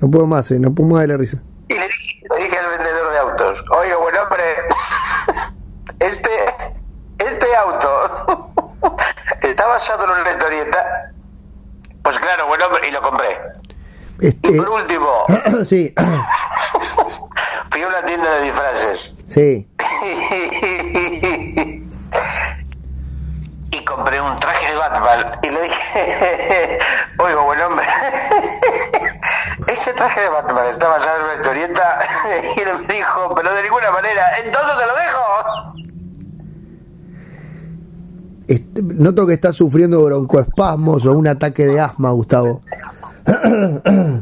No puedo más, eh, no puedo más de la risa. Y le dije, le dije al vendedor de autos, oiga, buen hombre, este, este auto está basado en una historieta. Pues claro, buen hombre, y lo compré. Y Este, por último, sí, fui a una tienda de disfraces. sí. y compré un traje de Batman oiga, buen hombre, ese traje de Batman está basado en una historieta y él me dijo, pero de ninguna manera, entonces se lo dejo. Este, noto que estás sufriendo broncoespasmos o un ataque de asma, Gustavo.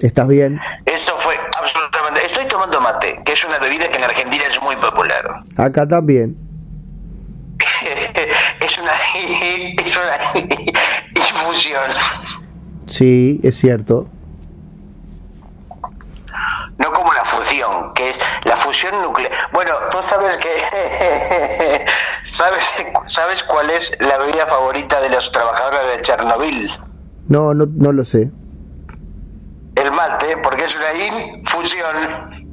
¿Estás bien? Eso fue absolutamente... Estoy tomando mate, que es una bebida que en Argentina es muy popular. Acá también. es una... es una infusión. Sí, es cierto. No como la fusión, que es la fusión nuclear. Bueno, tú sabes que... ¿Sabes, ¿Sabes cuál es la bebida favorita de los trabajadores de Chernobyl? No, no, no lo sé. El mate, porque es una infusión.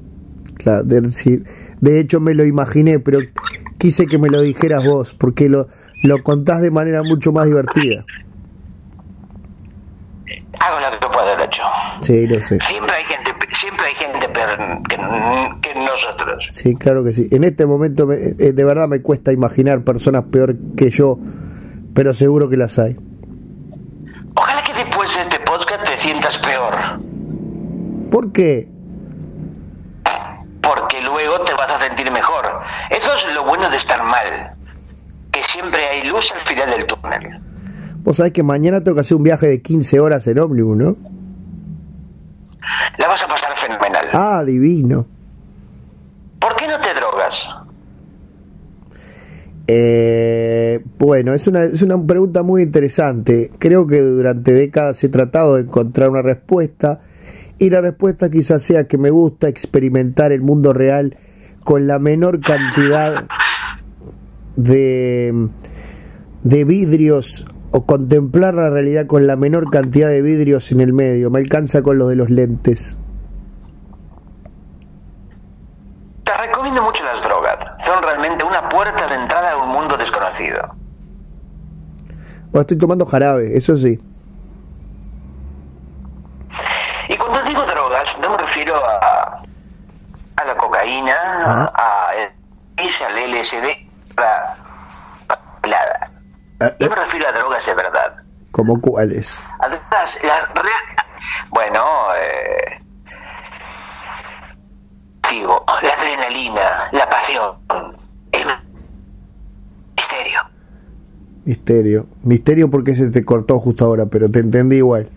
Claro, de, decir, de hecho me lo imaginé, pero quise que me lo dijeras vos, porque lo, lo contás de manera mucho más divertida. Hago lo que puedo, hecho. Sí, lo sé. Siempre hay gente, siempre hay gente peor que, que nosotros. Sí, claro que sí. En este momento me- eh, de verdad me cuesta imaginar personas peor que yo, pero seguro que las hay. Ojalá que después de este podcast te sientas peor, ¿Por qué? porque luego te vas a sentir mejor. Eso es lo bueno de estar mal, que siempre hay luz al final del túnel. Vos sabés que mañana tengo que hacer un viaje de 15 horas en ómnibus, ¿no? La vas a pasar fenomenal. Ah, divino. ¿Por qué no te drogas? Eh, bueno, es una, es una pregunta muy interesante. Creo que durante décadas he tratado de encontrar una respuesta y la respuesta quizás sea que me gusta experimentar el mundo real con la menor cantidad de, de vidrios o contemplar la realidad con la menor cantidad de vidrios en el medio. Me alcanza con los de los lentes. Te recomiendo mucho las drogas. Son realmente una puerta de entrada a un mundo desconocido. Bueno, estoy tomando jarabe, eso sí. Y cuando digo drogas, no me refiero a, a la cocaína, Ajá. a el al LSD, a Yo eh, me refiero a drogas de verdad. ¿Como cuáles? A drogas, la bueno, eh, digo, la adrenalina, la pasión, el misterio. Misterio. Misterio porque se te cortó justo ahora, pero te entendí igual.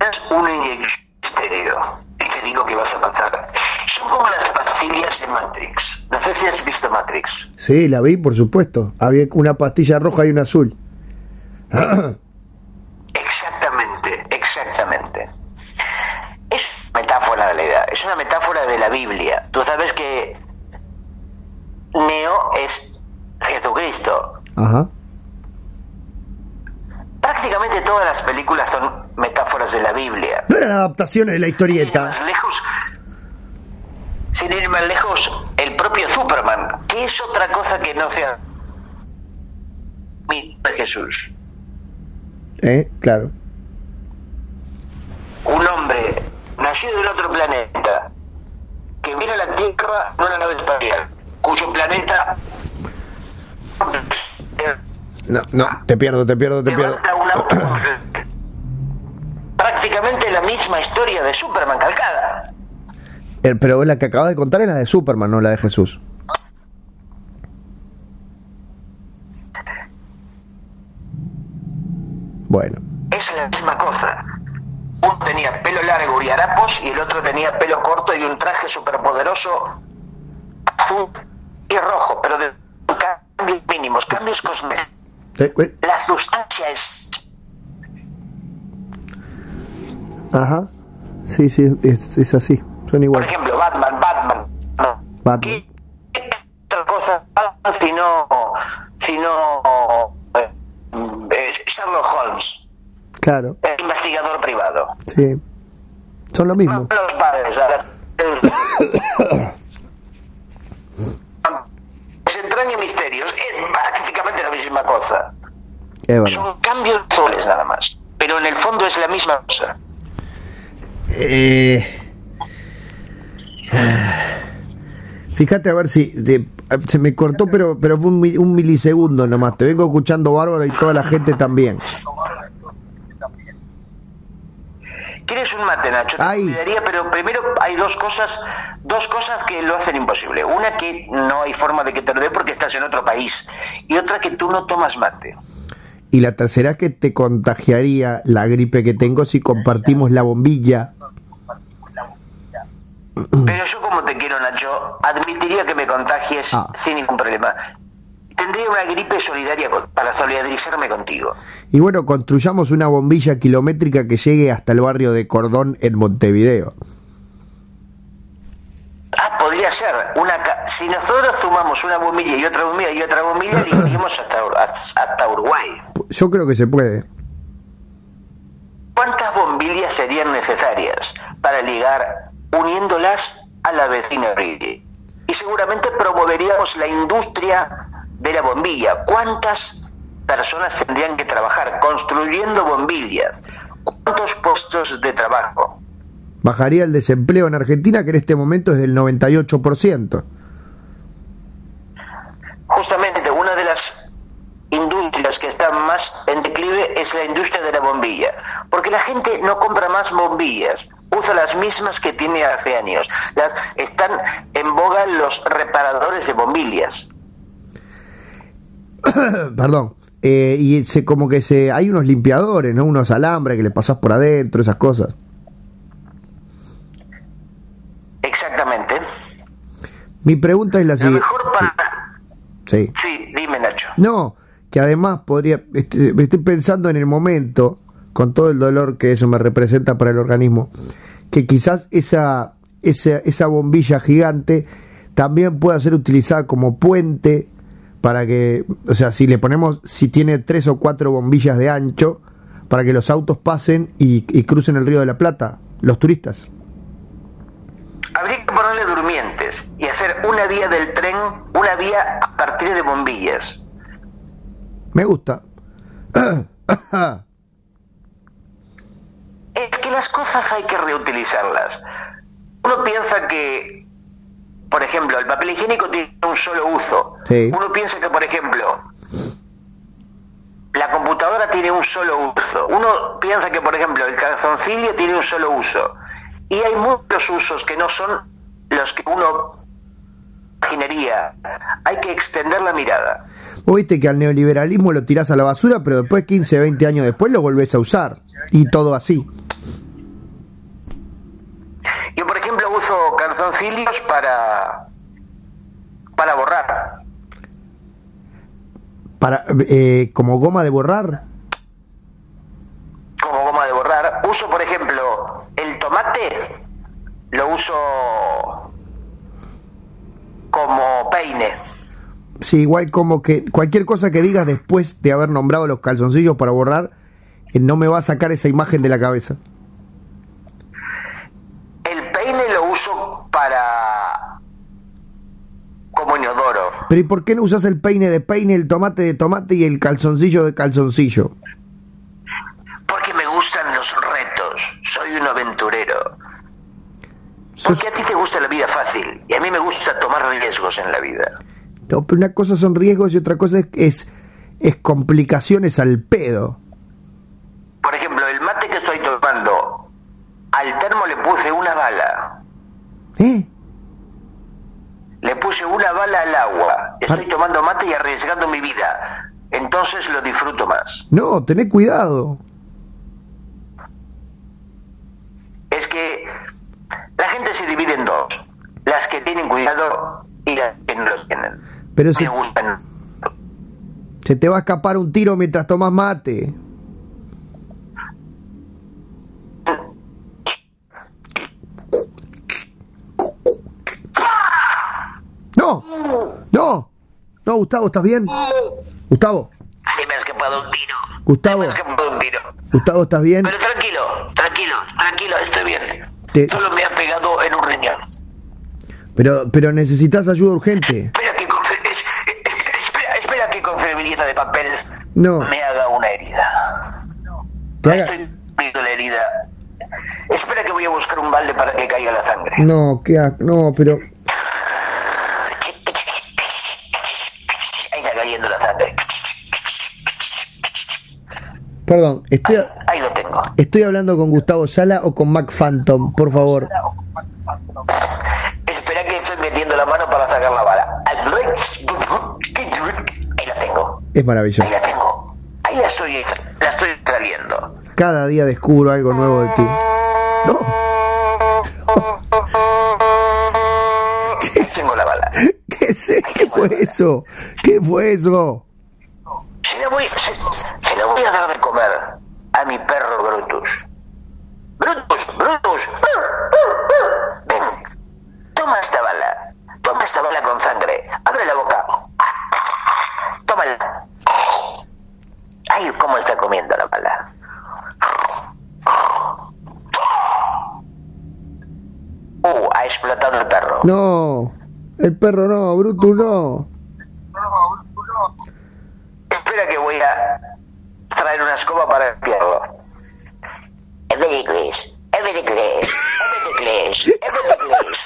Es una inyección de misterio. Y te digo que vas a pasar. Son como las Matrix. No sé si has visto Matrix. Sí, la vi, por supuesto. Había una pastilla roja y una azul. Exactamente, exactamente. Es metáfora de la idea, es una metáfora de la Biblia. Tú sabes que Neo es Jesucristo. Ajá. Prácticamente todas las películas son metáforas de la Biblia. No eran adaptaciones de la historieta. más lejos, sin ir más lejos, el propio Superman, que es otra cosa que no sea Jesús. ¿Eh? Claro. un hombre nacido del otro planeta que viene a la Tierra en una nave espacial, cuyo planeta No, no, te pierdo, te pierdo, te pierdo. una prácticamente la misma historia de Superman calcada. Eh, Pero la que acabas de contar es la de Superman, no la de Jesús. Bueno, Es la misma cosa. Uno tenía pelo largo y harapos y el otro tenía pelo corto y un traje superpoderoso azul y rojo, pero de cambios mínimos, cambios cosméticos. Eh, eh, La sustancia es Ajá. Sí, sí, es, es así. Por ejemplo, Batman, Batman. Batman. ¿Qué otra cosa sino, sino eh, eh, Sherlock Holmes, Claro, el investigador privado? sí. Son lo mismo. Los padres. Desentraña misterios es prácticamente la misma cosa. Es verdad. Son cambios de soles nada más. Pero en el fondo es la misma cosa. Eh, Fíjate a ver si de- se me cortó, pero pero fue un, un milisegundo nomás. Te vengo escuchando bárbaro y toda la gente también. ¿Quieres un mate, Nacho? Te Ay. pero primero hay dos cosas, dos cosas que lo hacen imposible. Una que no hay forma de que te lo dé porque estás en otro país. Y otra que tú no tomas mate. Y la tercera es que te contagiaría la gripe que tengo si compartimos la bombilla. Pero yo como te quiero, Nacho, admitiría que me contagies Ah. sin ningún problema. Tendría una gripe solidaria para solidarizarme contigo. Y bueno, construyamos una bombilla kilométrica que llegue hasta el barrio de Cordón en Montevideo. Ah, podría ser. Una ca- si nosotros sumamos una bombilla y otra bombilla y otra bombilla, llegaríamos hasta, hasta Uruguay. Yo creo que se puede. ¿Cuántas bombillas serían necesarias para ligar uniéndolas a la vecina Riley? Y seguramente promoveríamos la industria de la bombilla. ¿Cuántas personas tendrían que trabajar construyendo bombillas? ¿Cuántos puestos de trabajo? Bajaría el desempleo en Argentina, que en este momento es del 98%. Justamente una de las industrias que están más en declive es la industria de la bombilla, porque la gente no compra más bombillas, usa las mismas que tiene hace años. Las, están en boga los reparadores de bombillas. Perdón. Eh, y se como que se hay unos limpiadores, ¿no? Unos alambres que le pasas por adentro, esas cosas. Exactamente. Mi pregunta es la Lo siguiente. mejor para... Sí. Sí, dime Nacho. No, que además podría, este, estoy pensando en el momento, con todo el dolor que eso me representa para el organismo, que quizás esa, esa, esa bombilla gigante también pueda ser utilizada como puente para que, o sea, si le ponemos, si tiene tres o cuatro bombillas de ancho, para que los autos pasen y, y crucen el río de la Plata, los turistas. Habría que ponerle durmientes y hacer una vía del tren, una vía a partir de bombillas. Me gusta. Es que las cosas hay que reutilizarlas. Uno piensa que, por ejemplo, el papel higiénico tiene un solo uso. Sí. Uno piensa que, por ejemplo, la computadora tiene un solo uso. Uno piensa que, por ejemplo, el calzoncillo tiene un solo uso. Y hay muchos usos que no son los que uno imaginaría. Hay que extender la mirada. Vos viste que al neoliberalismo lo tirás a la basura, pero después 15, 20 años después lo volvés a usar. Y todo así. Yo, por ejemplo, uso calzoncillos para para borrar. Para, eh, como goma de borrar. como goma de borrar. Uso, por ejemplo, el tomate, lo uso como peine. Sí, igual como que cualquier cosa que digas después de haber nombrado los calzoncillos para borrar, eh, no me va a sacar esa imagen de la cabeza. El peine lo uso para como inodoro. Pero ¿y por qué no usas el peine de peine, el tomate de tomate y el calzoncillo de calzoncillo? Porque me gustan los retos. Soy un aventurero. Porque a ti te gusta la vida fácil y a mí me gusta tomar riesgos en la vida. No, pero una cosa son riesgos y otra cosa es, es, es complicaciones al pedo. Por ejemplo, el mate que estoy tomando, al termo le puse una bala. ¿Eh? Le puse una bala al agua. Estoy tomando mate y arriesgando mi vida. Entonces lo disfruto más. No, tené cuidado. Es que la gente se divide en dos. Las que tienen cuidado y las que no lo tienen. Pero si se te va a escapar un tiro mientras tomas mate. No, no, no, Gustavo, ¿estás bien? Gustavo, me ha escapado un tiro. Gustavo. Me un tiro. Gustavo, ¿estás bien? Pero tranquilo, tranquilo, tranquilo, estoy bien. Te- Solo me ha pegado en un riñón. Pero, pero necesitas ayuda urgente. Espera que con, es- es- espera, espera que con de papel No. me haga una herida. Que haga- estoy viendo la herida. Espera que voy a buscar un balde para que caiga la sangre. No, ¿qué ha- No, pero. Está cayendo la sangre. Perdón, estoy, Ahí lo tengo. estoy hablando con Gustavo Sala o con Mac Phantom, por favor. Espera que estoy metiendo la mano para sacar la bala. Ahí la tengo. Es maravilloso. Ahí la tengo. Ahí la estoy, la estoy trayendo. Cada día descubro algo nuevo de ti. No, tengo la bala. ¿qué eso? ¿Qué fue eso? ¿Qué fue eso? Se la voy, se, se la voy a dar de comer a mi perro Brutus. Brutus, Brutus. Ven, toma esta bala. Toma esta bala con sangre. Abre la boca. Tómala. Ay, cómo está comiendo la bala. Uh, ha explotado el perro. No, el perro no, Brutus no. Espera que voy a traer una escoba para limpiarlo. Evericles, Evericles, Evericles, Evericles.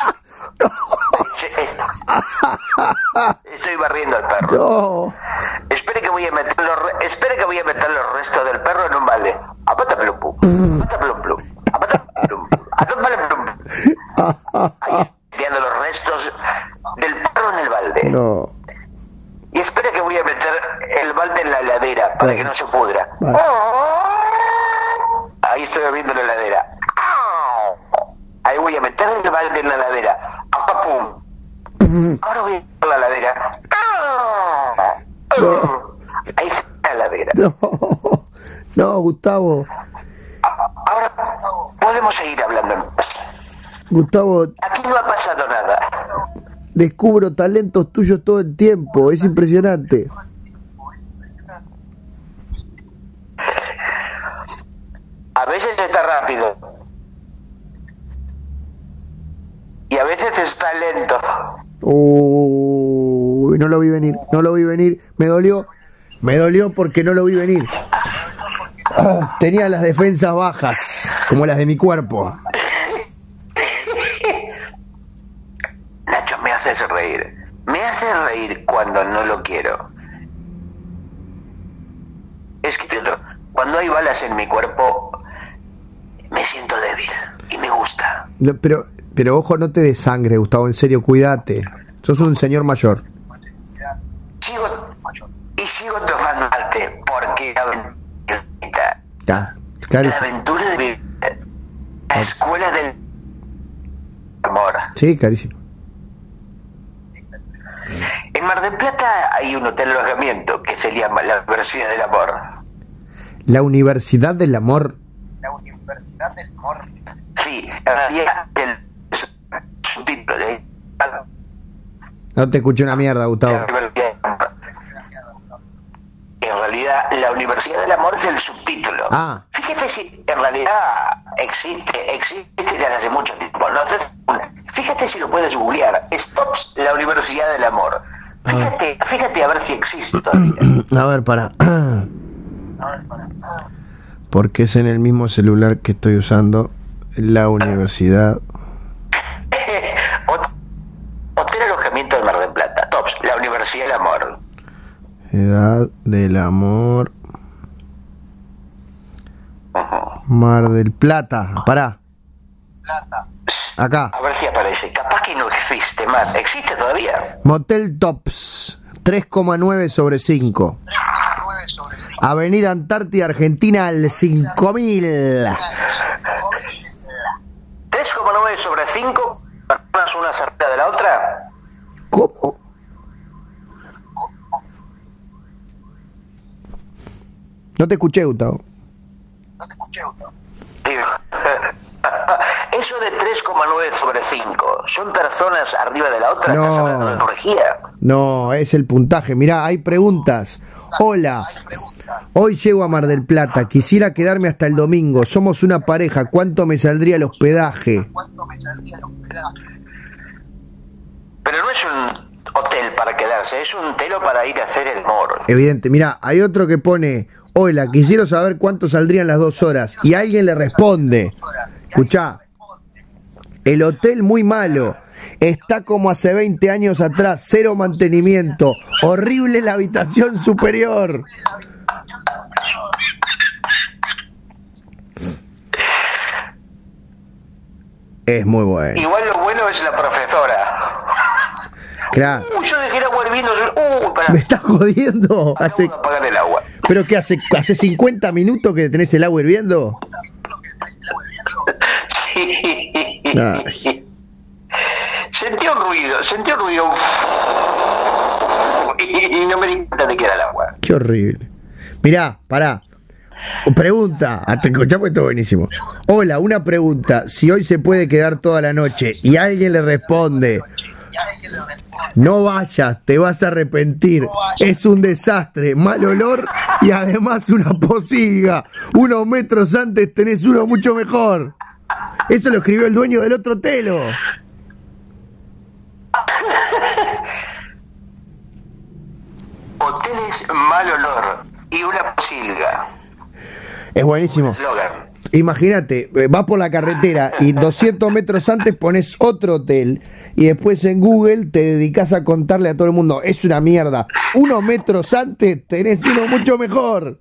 Estoy barriendo al perro. No, Espere que voy a meter los re- espere que voy a meter los restos del perro en un balde. Apata plum plum. Apata plum plum. Apata plum plum. Apata plum plum. Ahí, limpiando los restos del perro en el balde. no. Y espera que voy a meter el balde en la heladera para Vale. que no se pudra. Vale. Ahí estoy abriendo la heladera. Ahí voy a meter el balde en la heladera. ¡Apa, pum! Ahora voy a meter la heladera. Ahí está la heladera. No, no, Gustavo. Ahora podemos seguir hablando en paz. Gustavo, Aquí no ha pasado nada. descubro talentos tuyos todo el tiempo, es impresionante. A veces está rápido. Y a veces está lento. Uy, no lo vi venir, no lo vi venir, me dolió, me dolió porque no lo vi venir. Tenía las defensas bajas, como las de mi cuerpo. Nacho, me haces reír. Me haces reír cuando no lo quiero. Es que cuando hay balas en mi cuerpo, me siento débil y me gusta. No, pero, pero ojo, no te des sangre, Gustavo, en serio, cuídate. Sos un señor mayor. Sigo y sigo tomando arte porque la Ya, la aventura de la escuela del amor. Sí, clarísimo. En Mar del Plata hay un hotel de alojamiento que se llama la Universidad del Amor. La Universidad del Amor. Sí, en realidad el subtítulo de No te escuché una mierda, Gustavo. la Universidad la Universidad del Amor es el subtítulo. Ah. Fíjate si en realidad existe, existe desde hace mucho tiempo. No. Fíjate si lo puedes googlear. Stops la Universidad del Amor. Fíjate, fíjate a ver si existe todavía. A ver, para. Porque es en el mismo celular que estoy usando la universidad. Hot- Hotel Alojamiento del Mar del Plata. Tops, la Universidad del Amor. Edad del amor. Mar del Plata. Pará. Acá. A ver si aparece. Capaz que no existe más. ¿Existe todavía? Motel Tops. 3,9 sobre 5. Avenida Antártida Argentina al 5000. 3,9 sobre 5. ¿Más una cerca de la otra? ¿Cómo? No te escuché, Gustavo. No te escuché, Gustavo. Eso de 3,9 sobre 5, ¿son personas arriba de la otra? No. ¿Estás hablando de energía? No, es el puntaje. Mirá, hay preguntas. Hola. Hoy llego a Mar del Plata. Quisiera quedarme hasta el domingo. Somos una pareja. ¿Cuánto me saldría el hospedaje? Pero no es un hotel para quedarse, es un telo para ir a hacer el moro. Evidente. Mirá, hay otro que pone, hola, quisiera saber cuánto saldrían las dos horas. Y alguien le responde, escuchá, el hotel muy malo. Está como hace 20 años atrás, cero mantenimiento. Horrible la habitación superior. Es muy bueno. Igual lo bueno es la profesora. Claro. Yo dejé el agua hirviendo. Uh, pará. Me estás jodiendo. Acabo Hace, de apagar el agua. ¿Pero qué hace? ¿Hace 50 minutos que tenés el agua hirviendo? Sí. Ay. Sentí un ruido, sentí un ruido. Y, y no me di cuenta de que era el agua. Qué horrible. Mirá, pará. Pregunta, ah, te escuchamos esto buenísimo. Hola, una pregunta. Si hoy se puede quedar toda la noche y alguien le responde, no vayas, te vas a arrepentir. Es un desastre, mal olor y además una posilga. Unos metros antes tenés uno mucho mejor. Eso lo escribió el dueño del otro telo. Hoteles mal olor y una posilga. Es buenísimo. Imagínate, eh, vas por la carretera y 200 metros antes pones otro hotel y después en Google te dedicas a contarle a todo el mundo, es una mierda. Unos metros antes tenés uno mucho mejor.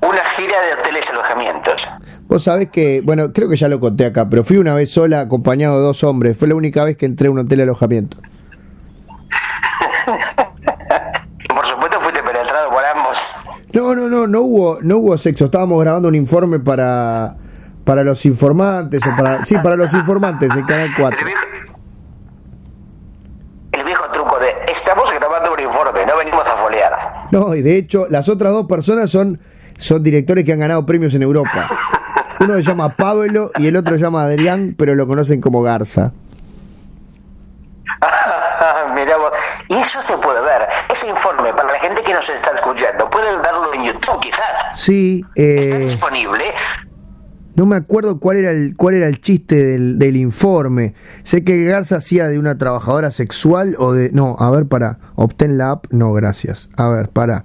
Una gira de hoteles alojamientos. Vos sabés que, bueno, creo que ya lo conté acá, pero fui una vez sola acompañado de dos hombres. Fue la única vez que entré a un hotel de alojamiento. Y por supuesto fuiste penetrado por ambos. No, no, no, no hubo, no hubo sexo. Estábamos grabando un informe para, para los informantes o para, sí, para los informantes en Canal 4. El viejo, el viejo truco de estamos grabando un informe, no venimos a folear. No, y de hecho, las otras dos personas son, son directores que han ganado premios en Europa. Uno se llama Pablo y el otro se llama Adrián, pero lo conocen como Garza. Mirá vos. Y eso se puede ver. Ese informe, para la gente que nos está escuchando, pueden verlo en YouTube quizás. Sí, Está eh, disponible. No me acuerdo cuál era el, cuál era el chiste del, del informe. Sé que Garza hacía de una trabajadora sexual o de... No, a ver, para. Obtén la app. No, gracias. A ver, para.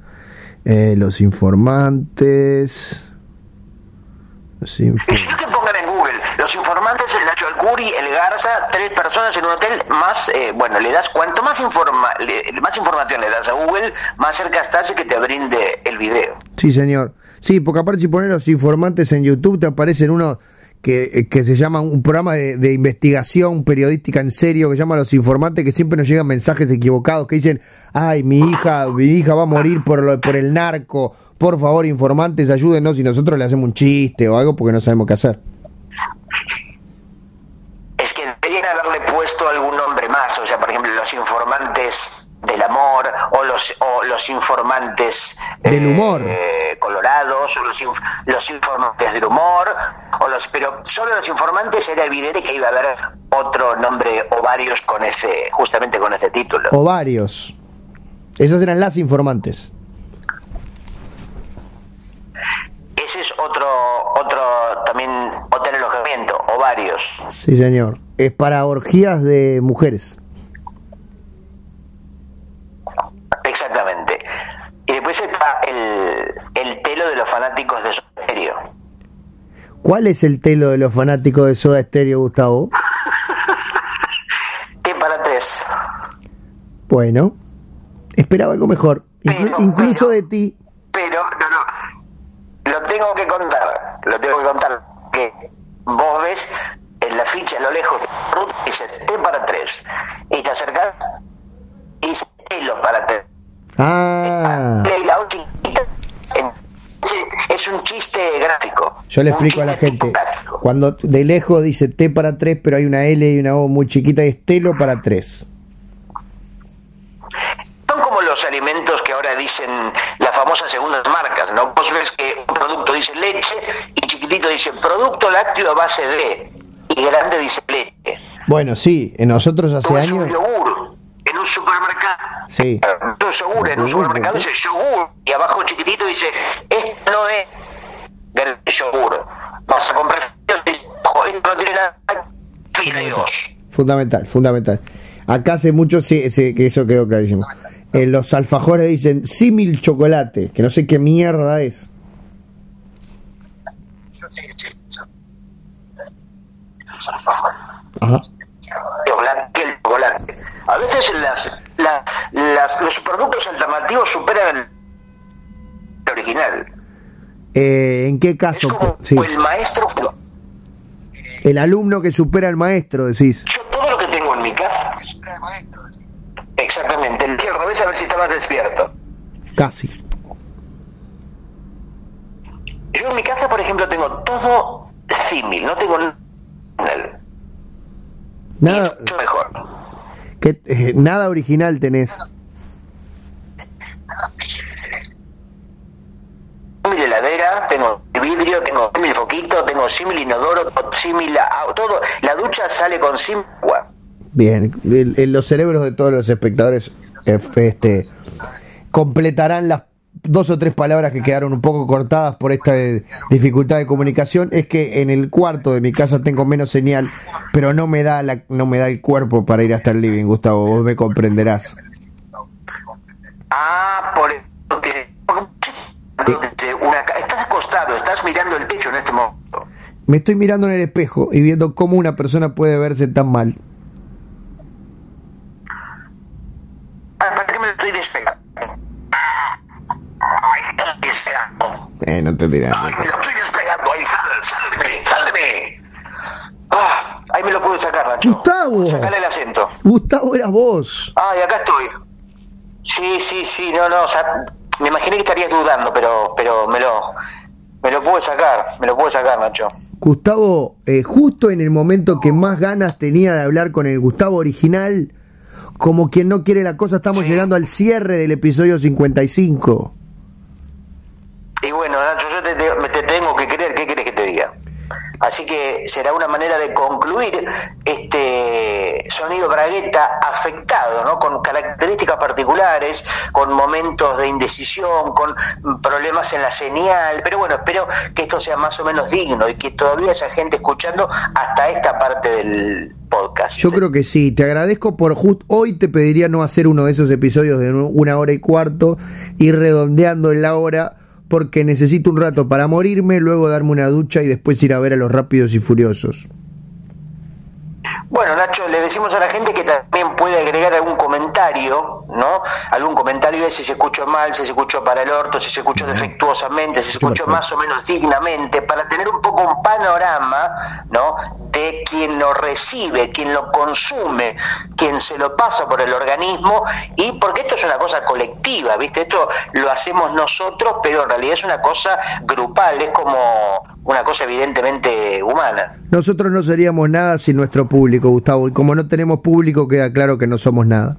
Eh, los informantes... Los infor- Y si no que pongan en Google, los informantes, el Nacho Alcuri, el Garza, tres personas en un hotel, más, eh, bueno, le das, cuanto más, informa, le- más información le das a Google, más cerca estás de que te brinde el video. Sí, señor. Sí, porque aparte si pones los informantes en YouTube te aparecen uno que, eh, que se llama un programa de, de investigación periodística en serio que llama Los Informantes, que siempre nos llegan mensajes equivocados que dicen, ay, mi hija, mi hija va a morir por, lo, por el narco, por favor, informantes, ayúdenos y nosotros le hacemos un chiste o algo porque no sabemos qué hacer. Es que deberían haberle puesto algún nombre más, o sea, por ejemplo, los informantes del amor, o los, o los informantes Del humor. eh, colorados, o los, inf- los informantes del humor, o los, pero solo los informantes era evidente que iba a haber otro nombre o varios con ese, justamente con ese título. O varios. Esos eran las informantes. Ese es otro, otro también hotel alojamiento, o varios. Sí, señor. Es para orgías de mujeres. Exactamente. Y después está el, el telo de los fanáticos de Soda Stereo. ¿Cuál es el telo de los fanáticos de Soda Stereo, Gustavo? T para tres. Bueno, esperaba algo mejor. Pero, incluso pero- de ti. Pero, no, no. Lo tengo que contar. Lo tengo que contar. Que vos ves en la ficha a lo lejos, ruta dice T para tres. Y te acercás y dice telo para tres. Ah, la es un chiste gráfico. yo le explico a la gente. gráfico. Cuando de lejos dice T para 3, pero hay una L y una O muy chiquita y es telo para 3. Son como los alimentos que ahora dicen las famosas segundas marcas, ¿no? Vos ves que un producto dice leche y chiquitito dice producto lácteo a base de y grande dice leche. Bueno, sí, en nosotros hace años... un yogur en un supermercado. Sí. Yogur en un supermercado dice yogur y abajo chiquitito dice esto no es del yogur. Vas a comprar y dice, "Ojo, esto no tiene nada fideos. Fundamental, fundamental. Acá hace mucho sí, sí, que eso quedó clarísimo. En los alfajores dicen símil chocolate, que no sé qué mierda es. Ajá. Los blanque el chocolate. A veces las, las, las- los productos alternativos superan el original. Eh, ¿En qué Es caso? como Sí. el maestro. El alumno que supera al maestro, decís. Yo todo lo que tengo en mi casa. Exactamente. El al revés a ver si estabas despierto. Casi. Yo en mi casa, por ejemplo, tengo todo símil, no tengo nada. Nada, Mucho mejor. Que, eh, nada original tenés. mi heladera, tengo vidrio, tengo símil foquito, tengo símil inodoro, símil todo. La ducha sale con símil agua. Bien, el- el- los cerebros de todos los espectadores eh, este, completarán las dos o tres palabras que quedaron un poco cortadas por esta eh, dificultad de comunicación. Es que en el cuarto de mi casa tengo menos señal, pero no me da la, no me da el cuerpo para ir hasta el living, Gustavo. Vos me comprenderás. Ah, por una estás acostado, estás mirando el techo en este momento. Me estoy mirando en el espejo y viendo cómo una persona puede verse tan mal. Ah, ¿Para qué me estoy despegando? Ay, estoy despegando. Eh, no te. Ay, me lo estoy despegando. Ay, sal, sal de mí, sal de mí. Ah, ahí me lo pude sacar, Nacho. Gustavo. Sacale el acento. Gustavo, eras vos. Ay, acá estoy. Sí, sí, sí, no, no, o sea, me imaginé que estarías dudando, pero, pero me lo, me lo pude sacar, me lo pude sacar, Nacho. Gustavo, eh, justo en el momento que más ganas tenía de hablar con el Gustavo original, como quien no quiere la cosa, estamos Sí. llegando al cierre del episodio 55. Y bueno, Nacho, yo te, te- tengo que creer, ¿qué quieres que te diga? Así que será una manera de concluir este sonido bragueta afectado, ¿no? Con características particulares, con momentos de indecisión, con problemas en la señal. Pero bueno, espero que esto sea más o menos digno y que todavía haya gente escuchando hasta esta parte del podcast. Yo creo que sí, te agradezco por justo hoy te pediría no hacer uno de esos episodios de una hora y cuarto, ir redondeando en la hora, porque necesito un rato para morirme, luego darme una ducha y después ir a ver a los rápidos y furiosos. Bueno, Nacho, le decimos a la gente que también puede agregar algún comentario, ¿no? Algún comentario de si se escuchó mal, si se escuchó para el orto, si se escuchó defectuosamente, si se escuchó más o menos dignamente, para tener un poco un panorama, ¿no? De quien lo recibe, quien lo consume, quien se lo pasa por el organismo, y porque esto es una cosa colectiva, ¿viste? Esto lo hacemos nosotros, pero en realidad es una cosa grupal, es como una cosa evidentemente humana. Nosotros no seríamos nada sin nuestro público, Gustavo, y como no tenemos público queda claro que no somos nada.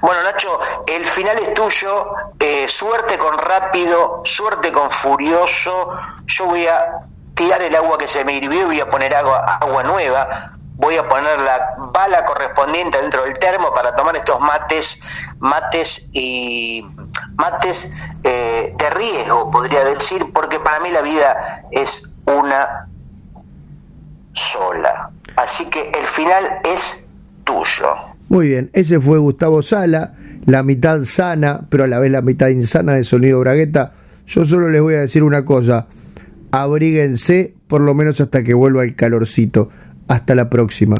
Bueno, Nacho, el final es tuyo. Eh, suerte con rápido, suerte con furioso. Yo voy a tirar el agua que se me hirvió y voy a poner agua, agua nueva. Voy a poner la bala correspondiente dentro del termo para tomar estos mates, mates y mates eh, de riesgo, podría decir, porque para mí la vida es una sola. Así que el final es tuyo. Muy bien, ese fue Gustavo Sala, la mitad sana, pero a la vez la mitad insana de Sonido Bragueta. Yo solo les voy a decir una cosa, abríguense por lo menos hasta que vuelva el calorcito. Hasta la próxima.